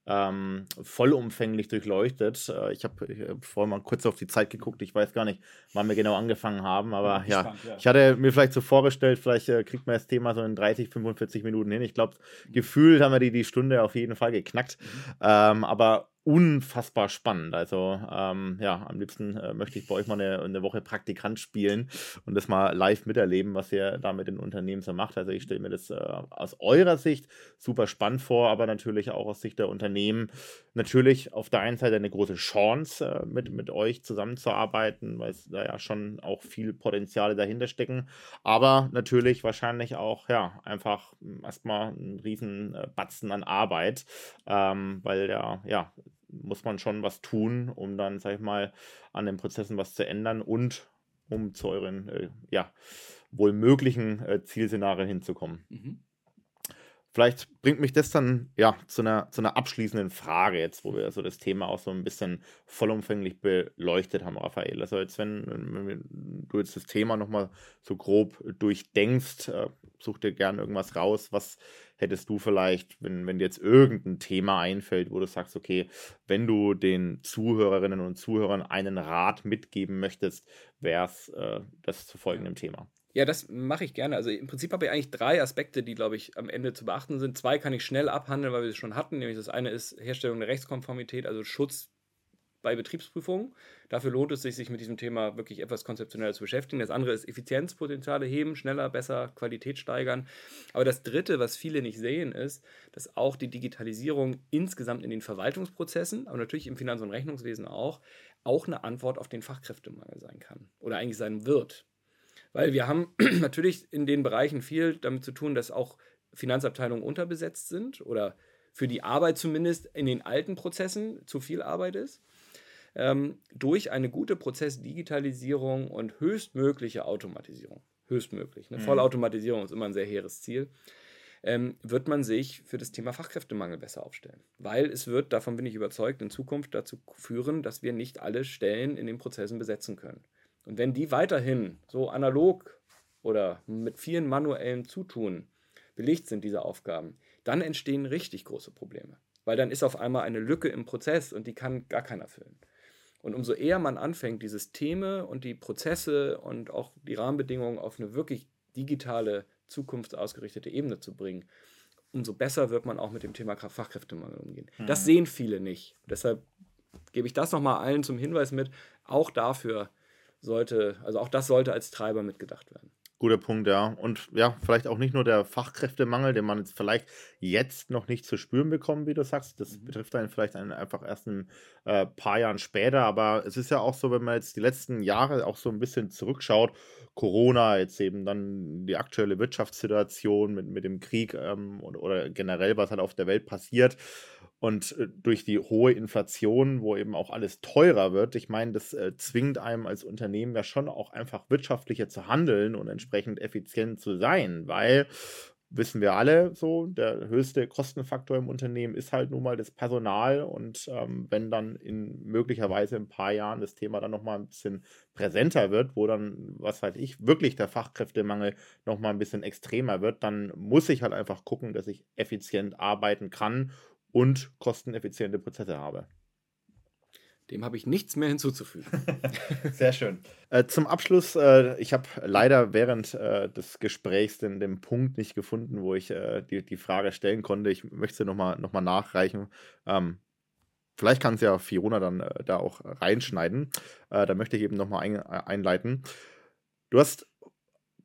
ähm, vollumfänglich durchleuchtet. Äh, ich habe hab vorhin mal kurz auf die Zeit geguckt. Ich weiß gar nicht, wann wir genau angefangen haben, aber ja, gespannt, ja, ich hatte mir vielleicht so vorgestellt, vielleicht äh, kriegt man das Thema so in 30, 45 Minuten hin. Ich glaube, gefühlt haben wir die, die Stunde auf jeden Fall geknackt. Mhm. Ähm, aber unfassbar spannend. Also ähm, ja, am liebsten äh, möchte ich bei euch mal eine, eine, Woche Praktikant spielen und das mal live miterleben, was ihr da mit den Unternehmen so macht. Also ich stelle mir das äh, aus eurer Sicht super spannend vor, aber natürlich auch aus Sicht der Unternehmen natürlich auf der einen Seite eine große Chance, äh, mit, mit euch zusammenzuarbeiten, weil es da ja schon auch viel Potenziale dahinter stecken, aber natürlich wahrscheinlich auch ja einfach erstmal ein riesen äh, Batzen an Arbeit, ähm, weil der ja muss man schon was tun, um dann, sag ich mal, an den Prozessen was zu ändern und um zu euren, äh, ja, wohl möglichen äh, Zielszenarien hinzukommen. Mhm. Vielleicht bringt mich das dann ja zu einer, zu einer abschließenden Frage, jetzt, wo wir so das Thema auch so ein bisschen vollumfänglich beleuchtet haben, Raphael. Also jetzt, wenn, wenn du jetzt das Thema nochmal so grob durchdenkst, äh, such dir gerne irgendwas raus, was hättest du vielleicht, wenn, wenn dir jetzt irgendein Thema einfällt, wo du sagst, okay, wenn du den Zuhörerinnen und Zuhörern einen Rat mitgeben möchtest, wäre es äh, das zu folgendem Thema. Ja, das mache ich gerne. Also im Prinzip habe ich eigentlich drei Aspekte, die, glaube ich, am Ende zu beachten sind. Zwei kann ich schnell abhandeln, weil wir es schon hatten. Nämlich das eine ist Herstellung der Rechtskonformität, also Schutz bei Betriebsprüfungen. Dafür lohnt es sich, sich mit diesem Thema wirklich etwas konzeptioneller zu beschäftigen. Das andere ist Effizienzpotenziale heben, schneller, besser, Qualität steigern. Aber das dritte, was viele nicht sehen, ist, dass auch die Digitalisierung insgesamt in den Verwaltungsprozessen, aber natürlich im Finanz- und Rechnungswesen auch, auch eine Antwort auf den Fachkräftemangel sein kann oder eigentlich sein wird. Weil wir haben natürlich in den Bereichen viel damit zu tun, dass auch Finanzabteilungen unterbesetzt sind oder für die Arbeit zumindest in den alten Prozessen zu viel Arbeit ist. Ähm, durch eine gute Prozessdigitalisierung und höchstmögliche Automatisierung, höchstmöglich, ne? mhm. Vollautomatisierung ist immer ein sehr hehres Ziel, ähm, wird man sich für das Thema Fachkräftemangel besser aufstellen. Weil es wird, davon bin ich überzeugt, in Zukunft dazu führen, dass wir nicht alle Stellen in den Prozessen besetzen können. Und wenn die weiterhin so analog oder mit vielen manuellen Zutun belegt sind, diese Aufgaben, dann entstehen richtig große Probleme. Weil dann ist auf einmal eine Lücke im Prozess und die kann gar keiner füllen. Und umso eher man anfängt, die Systeme und die Prozesse und auch die Rahmenbedingungen auf eine wirklich digitale, zukunftsausgerichtete Ebene zu bringen, umso besser wird man auch mit dem Thema Fachkräftemangel umgehen. Mhm. Das sehen viele nicht. Deshalb gebe ich das nochmal allen zum Hinweis mit. Auch dafür sollte, also auch das sollte als Treiber mitgedacht werden. Guter Punkt, ja. Und ja, vielleicht auch nicht nur der Fachkräftemangel, den man jetzt vielleicht jetzt noch nicht zu spüren bekommt, wie du sagst. Das mhm. betrifft einen vielleicht einen einfach erst ein äh, paar Jahren später. Aber es ist ja auch so, wenn man jetzt die letzten Jahre auch so ein bisschen zurückschaut, Corona, jetzt eben dann die aktuelle Wirtschaftssituation mit, mit dem Krieg ähm, oder, oder generell, was halt auf der Welt passiert. Und äh, durch die hohe Inflation, wo eben auch alles teurer wird, ich meine, das äh, zwingt einem als Unternehmen ja schon auch einfach wirtschaftlicher zu handeln und entsprechend effizient zu sein, weil wissen wir alle so, der höchste Kostenfaktor im Unternehmen ist halt nun mal das Personal und ähm, wenn dann in möglicherweise ein paar Jahren das Thema dann nochmal ein bisschen präsenter wird, wo dann, was weiß ich, wirklich der Fachkräftemangel nochmal ein bisschen extremer wird, dann muss ich halt einfach gucken, dass ich effizient arbeiten kann und kosteneffiziente Prozesse habe. Dem habe ich nichts mehr hinzuzufügen. Sehr schön. Äh, zum Abschluss, äh, ich habe leider während äh, des Gesprächs den, den Punkt nicht gefunden, wo ich äh, die, die Frage stellen konnte. Ich möchte sie nochmal noch mal nachreichen. Ähm, vielleicht kann es ja Fiona dann äh, da auch reinschneiden. Äh, da möchte ich eben nochmal ein, einleiten. Du hast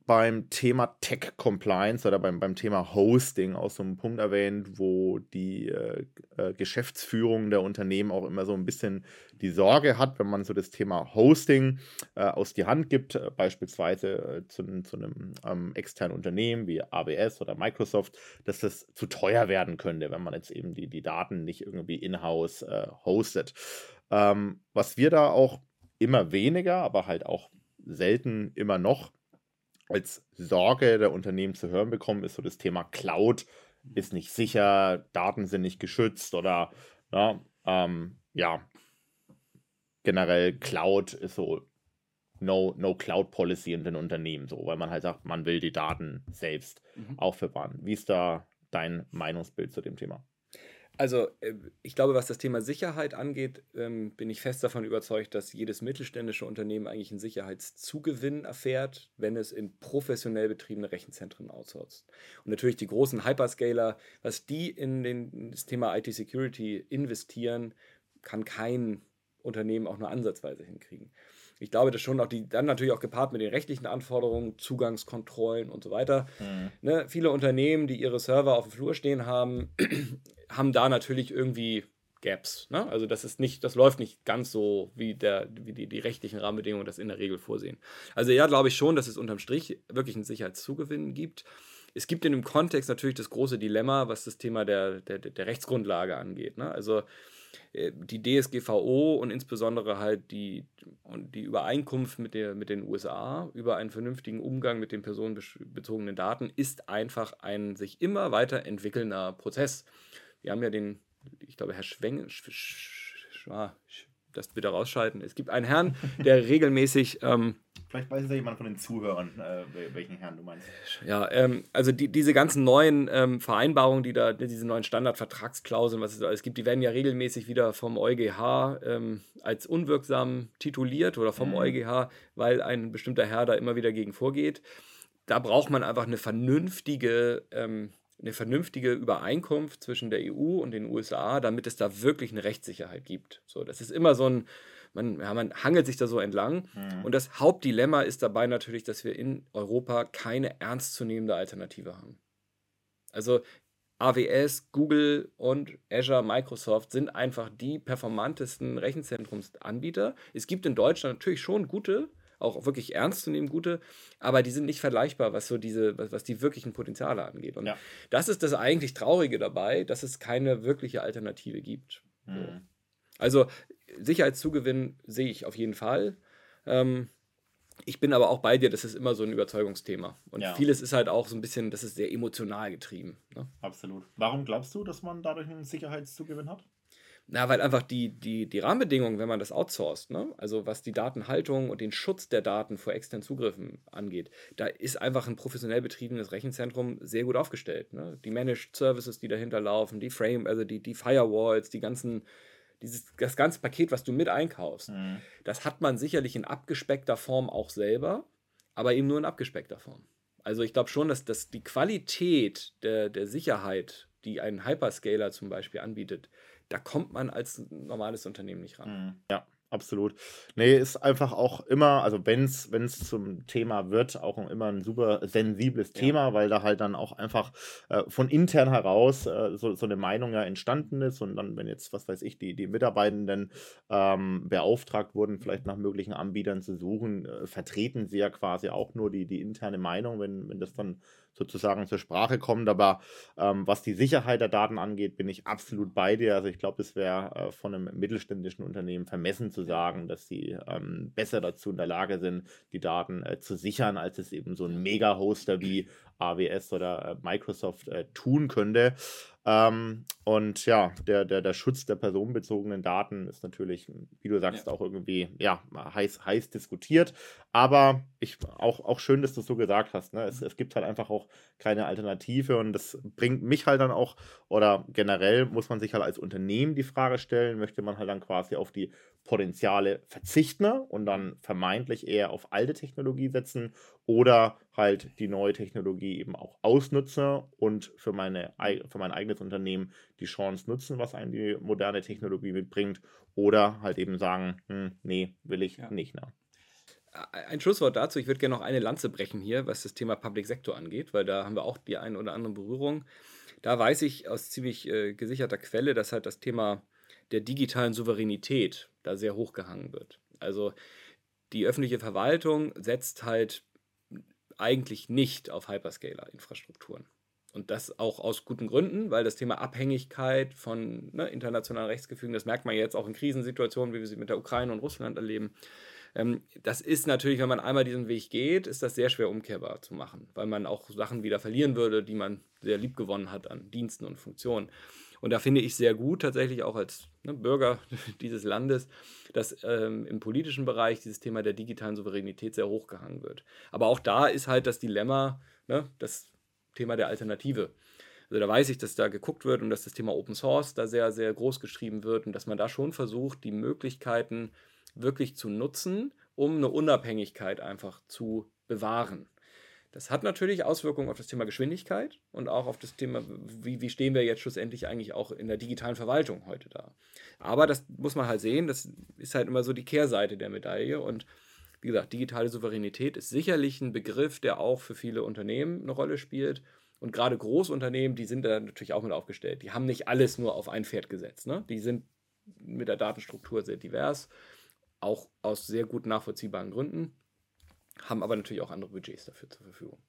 beim Thema Tech Compliance oder beim, beim Thema Hosting auch so einen Punkt erwähnt, wo die äh, äh, Geschäftsführung der Unternehmen auch immer so ein bisschen die Sorge hat, wenn man so das Thema Hosting äh, aus die Hand gibt, äh, beispielsweise äh, zu, zu, einem ähm, externen Unternehmen wie AWS oder Microsoft, dass das zu teuer werden könnte, wenn man jetzt eben die, die Daten nicht irgendwie in-house äh, hostet. Ähm, was wir da auch immer weniger, aber halt auch selten immer noch als Sorge der Unternehmen zu hören bekommen, ist so das Thema Cloud ist nicht sicher, Daten sind nicht geschützt oder na, ähm, ja, generell Cloud ist so no, no Cloud Policy in den Unternehmen, so, weil man halt sagt, man will die Daten selbst mhm. aufbewahren. Wie ist da dein Meinungsbild zu dem Thema? Also, äh, ich glaube, was das Thema Sicherheit angeht, ähm, bin ich fest davon überzeugt, dass jedes mittelständische Unternehmen eigentlich einen Sicherheitszugewinn erfährt, wenn es in professionell betriebene Rechenzentren outsourced. Und natürlich die großen Hyperscaler, was die in den, das Thema IT-Security investieren, kann kein Unternehmen auch nur ansatzweise hinkriegen. Ich glaube, das schon auch die, dann natürlich auch gepaart mit den rechtlichen Anforderungen, Zugangskontrollen und so weiter. Mhm. Ne, viele Unternehmen, die ihre Server auf dem Flur stehen haben, haben da natürlich irgendwie Gaps. Ne? Also das ist nicht, das läuft nicht ganz so, wie, der, wie die, die rechtlichen Rahmenbedingungen das in der Regel vorsehen. Also ja, glaube ich schon, dass es unterm Strich wirklich einen Sicherheitszugewinn gibt. Es gibt in dem Kontext natürlich das große Dilemma, was das Thema der, der, der Rechtsgrundlage angeht. Ne? Also die DSGVO und insbesondere halt die, die Übereinkunft mit, der, mit den USA über einen vernünftigen Umgang mit den personenbezogenen Daten ist einfach ein sich immer weiter entwickelnder Prozess. Wir haben ja den, ich glaube, Herr Schweng, Sch, Sch, Sch, das bitte rausschalten. Es gibt einen Herrn, der regelmäßig. Ähm, Vielleicht weiß ja jemand von den Zuhörern, äh, welchen Herrn du meinst. Ja, ähm, also die, diese ganzen neuen ähm, Vereinbarungen, die da, diese neuen Standardvertragsklauseln, was es alles gibt, die werden ja regelmäßig wieder vom EuGH ähm, als unwirksam tituliert oder vom mhm. EuGH, weil ein bestimmter Herr da immer wieder gegen vorgeht. Da braucht man einfach eine vernünftige ähm, eine vernünftige Übereinkunft zwischen der EU und den USA, damit es da wirklich eine Rechtssicherheit gibt. So, das ist immer so ein, man, ja, man hangelt sich da so entlang. Mhm. Und das Hauptdilemma ist dabei natürlich, dass wir in Europa keine ernstzunehmende Alternative haben. Also AWS, Google und Azure, Microsoft sind einfach die performantesten Rechenzentrumsanbieter. Es gibt in Deutschland natürlich schon gute, auch wirklich ernst zu nehmen, gute, aber die sind nicht vergleichbar, was so diese, was, was die wirklichen Potenziale angeht. Und ja. das ist das eigentlich Traurige dabei, dass es keine wirkliche Alternative gibt. Mhm. Also Sicherheitszugewinn sehe ich auf jeden Fall. Ähm, ich bin aber auch bei dir, das ist immer so ein Überzeugungsthema. Und ja. vieles ist halt auch so ein bisschen, das ist sehr emotional getrieben. Ne? Absolut. Warum glaubst du, dass man dadurch einen Sicherheitszugewinn hat? Na, weil einfach die, die, die Rahmenbedingungen, wenn man das outsourced, ne? also was die Datenhaltung und den Schutz der Daten vor externen Zugriffen angeht, da ist einfach ein professionell betriebenes Rechenzentrum sehr gut aufgestellt. Ne? Die Managed Services, die dahinter laufen, die Frame, also die, die Firewalls, die ganzen, dieses, das ganze Paket, was du mit einkaufst, mhm. das hat man sicherlich in abgespeckter Form auch selber, aber eben nur in abgespeckter Form. Also ich glaube schon, dass, dass die Qualität der, der Sicherheit, die ein Hyperscaler zum Beispiel anbietet, da kommt man als normales Unternehmen nicht ran. Mhm. Ja. Absolut. Nee, ist einfach auch immer, also wenn es zum Thema wird, auch immer ein super sensibles Thema, ja. weil da halt dann auch einfach äh, von intern heraus äh, so, so eine Meinung ja entstanden ist und dann, wenn jetzt, was weiß ich, die, die Mitarbeitenden ähm, beauftragt wurden, vielleicht nach möglichen Anbietern zu suchen, äh, vertreten sie ja quasi auch nur die, die interne Meinung, wenn, wenn das dann sozusagen zur Sprache kommt. Aber ähm, was die Sicherheit der Daten angeht, bin ich absolut bei dir. Also ich glaube, es wäre äh, von einem mittelständischen Unternehmen vermessen zu sagen, dass sie ähm, besser dazu in der Lage sind, die Daten äh, zu sichern, als es eben so ein Mega-Hoster wie AWS oder äh, Microsoft äh, tun könnte. Ähm, und ja, der, der, der Schutz der personenbezogenen Daten ist natürlich, wie du sagst, ja. auch irgendwie ja, heiß, heiß diskutiert. Aber ich, auch, auch schön, dass du es so gesagt hast. Ne? Es, es gibt halt einfach auch keine Alternative und das bringt mich halt dann auch, oder generell muss man sich halt als Unternehmen die Frage stellen, möchte man halt dann quasi auf die Potenziale verzichten und dann vermeintlich eher auf alte Technologie setzen oder halt die neue Technologie eben auch ausnutzen und für, meine, für mein eigenes Unternehmen die Chance nutzen, was einem die moderne Technologie mitbringt oder halt eben sagen, hm, nee, will ich ja. nicht. Ne? Ein Schlusswort dazu, ich würde gerne noch eine Lanze brechen hier, was das Thema Public Sector angeht, weil da haben wir auch die eine oder andere Berührung. Da weiß ich aus ziemlich äh, gesicherter Quelle, dass halt das Thema der digitalen Souveränität da sehr hochgehangen wird. Also die öffentliche Verwaltung setzt halt eigentlich nicht auf Hyperscaler-Infrastrukturen. Und das auch aus guten Gründen, weil das Thema Abhängigkeit von ne, internationalen Rechtsgefügen, das merkt man jetzt auch in Krisensituationen, wie wir sie mit der Ukraine und Russland erleben. Ähm, das ist natürlich, wenn man einmal diesen Weg geht, ist das sehr schwer umkehrbar zu machen, weil man auch Sachen wieder verlieren würde, die man sehr lieb gewonnen hat an Diensten und Funktionen. Und da finde ich sehr gut, tatsächlich auch als ne, Bürger dieses Landes, dass ähm, im politischen Bereich dieses Thema der digitalen Souveränität sehr hochgehangen wird. Aber auch da ist halt das Dilemma, ne, das Thema der Alternative. Also da weiß ich, dass da geguckt wird und dass das Thema Open Source da sehr, sehr groß geschrieben wird und dass man da schon versucht, die Möglichkeiten wirklich zu nutzen, um eine Unabhängigkeit einfach zu bewahren. Das hat natürlich Auswirkungen auf das Thema Geschwindigkeit und auch auf das Thema, wie, wie stehen wir jetzt schlussendlich eigentlich auch in der digitalen Verwaltung heute da. Aber das muss man halt sehen, das ist halt immer so die Kehrseite der Medaille und wie gesagt, digitale Souveränität ist sicherlich ein Begriff, der auch für viele Unternehmen eine Rolle spielt. Und gerade Großunternehmen, die sind da natürlich auch mit aufgestellt. Die haben nicht alles nur auf ein Pferd gesetzt. Ne? Die sind mit der Datenstruktur sehr divers, auch aus sehr gut nachvollziehbaren Gründen, haben aber natürlich auch andere Budgets dafür zur Verfügung.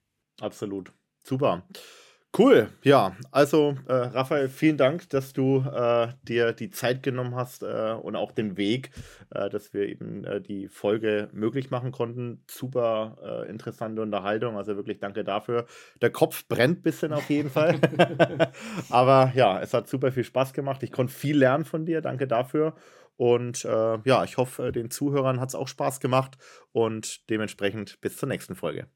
Absolut. Super. Cool, ja. Also, äh, Raphael, vielen Dank, dass du äh, dir die Zeit genommen hast äh, und auch den Weg, äh, dass wir eben äh, die Folge möglich machen konnten. Super äh, interessante Unterhaltung, also wirklich danke dafür. Der Kopf brennt ein bisschen auf jeden Fall. Aber ja, es hat super viel Spaß gemacht. Ich konnte viel lernen von dir, danke dafür. Und ja, ich hoffe, den Zuhörern hat es auch Spaß gemacht und dementsprechend bis zur nächsten Folge.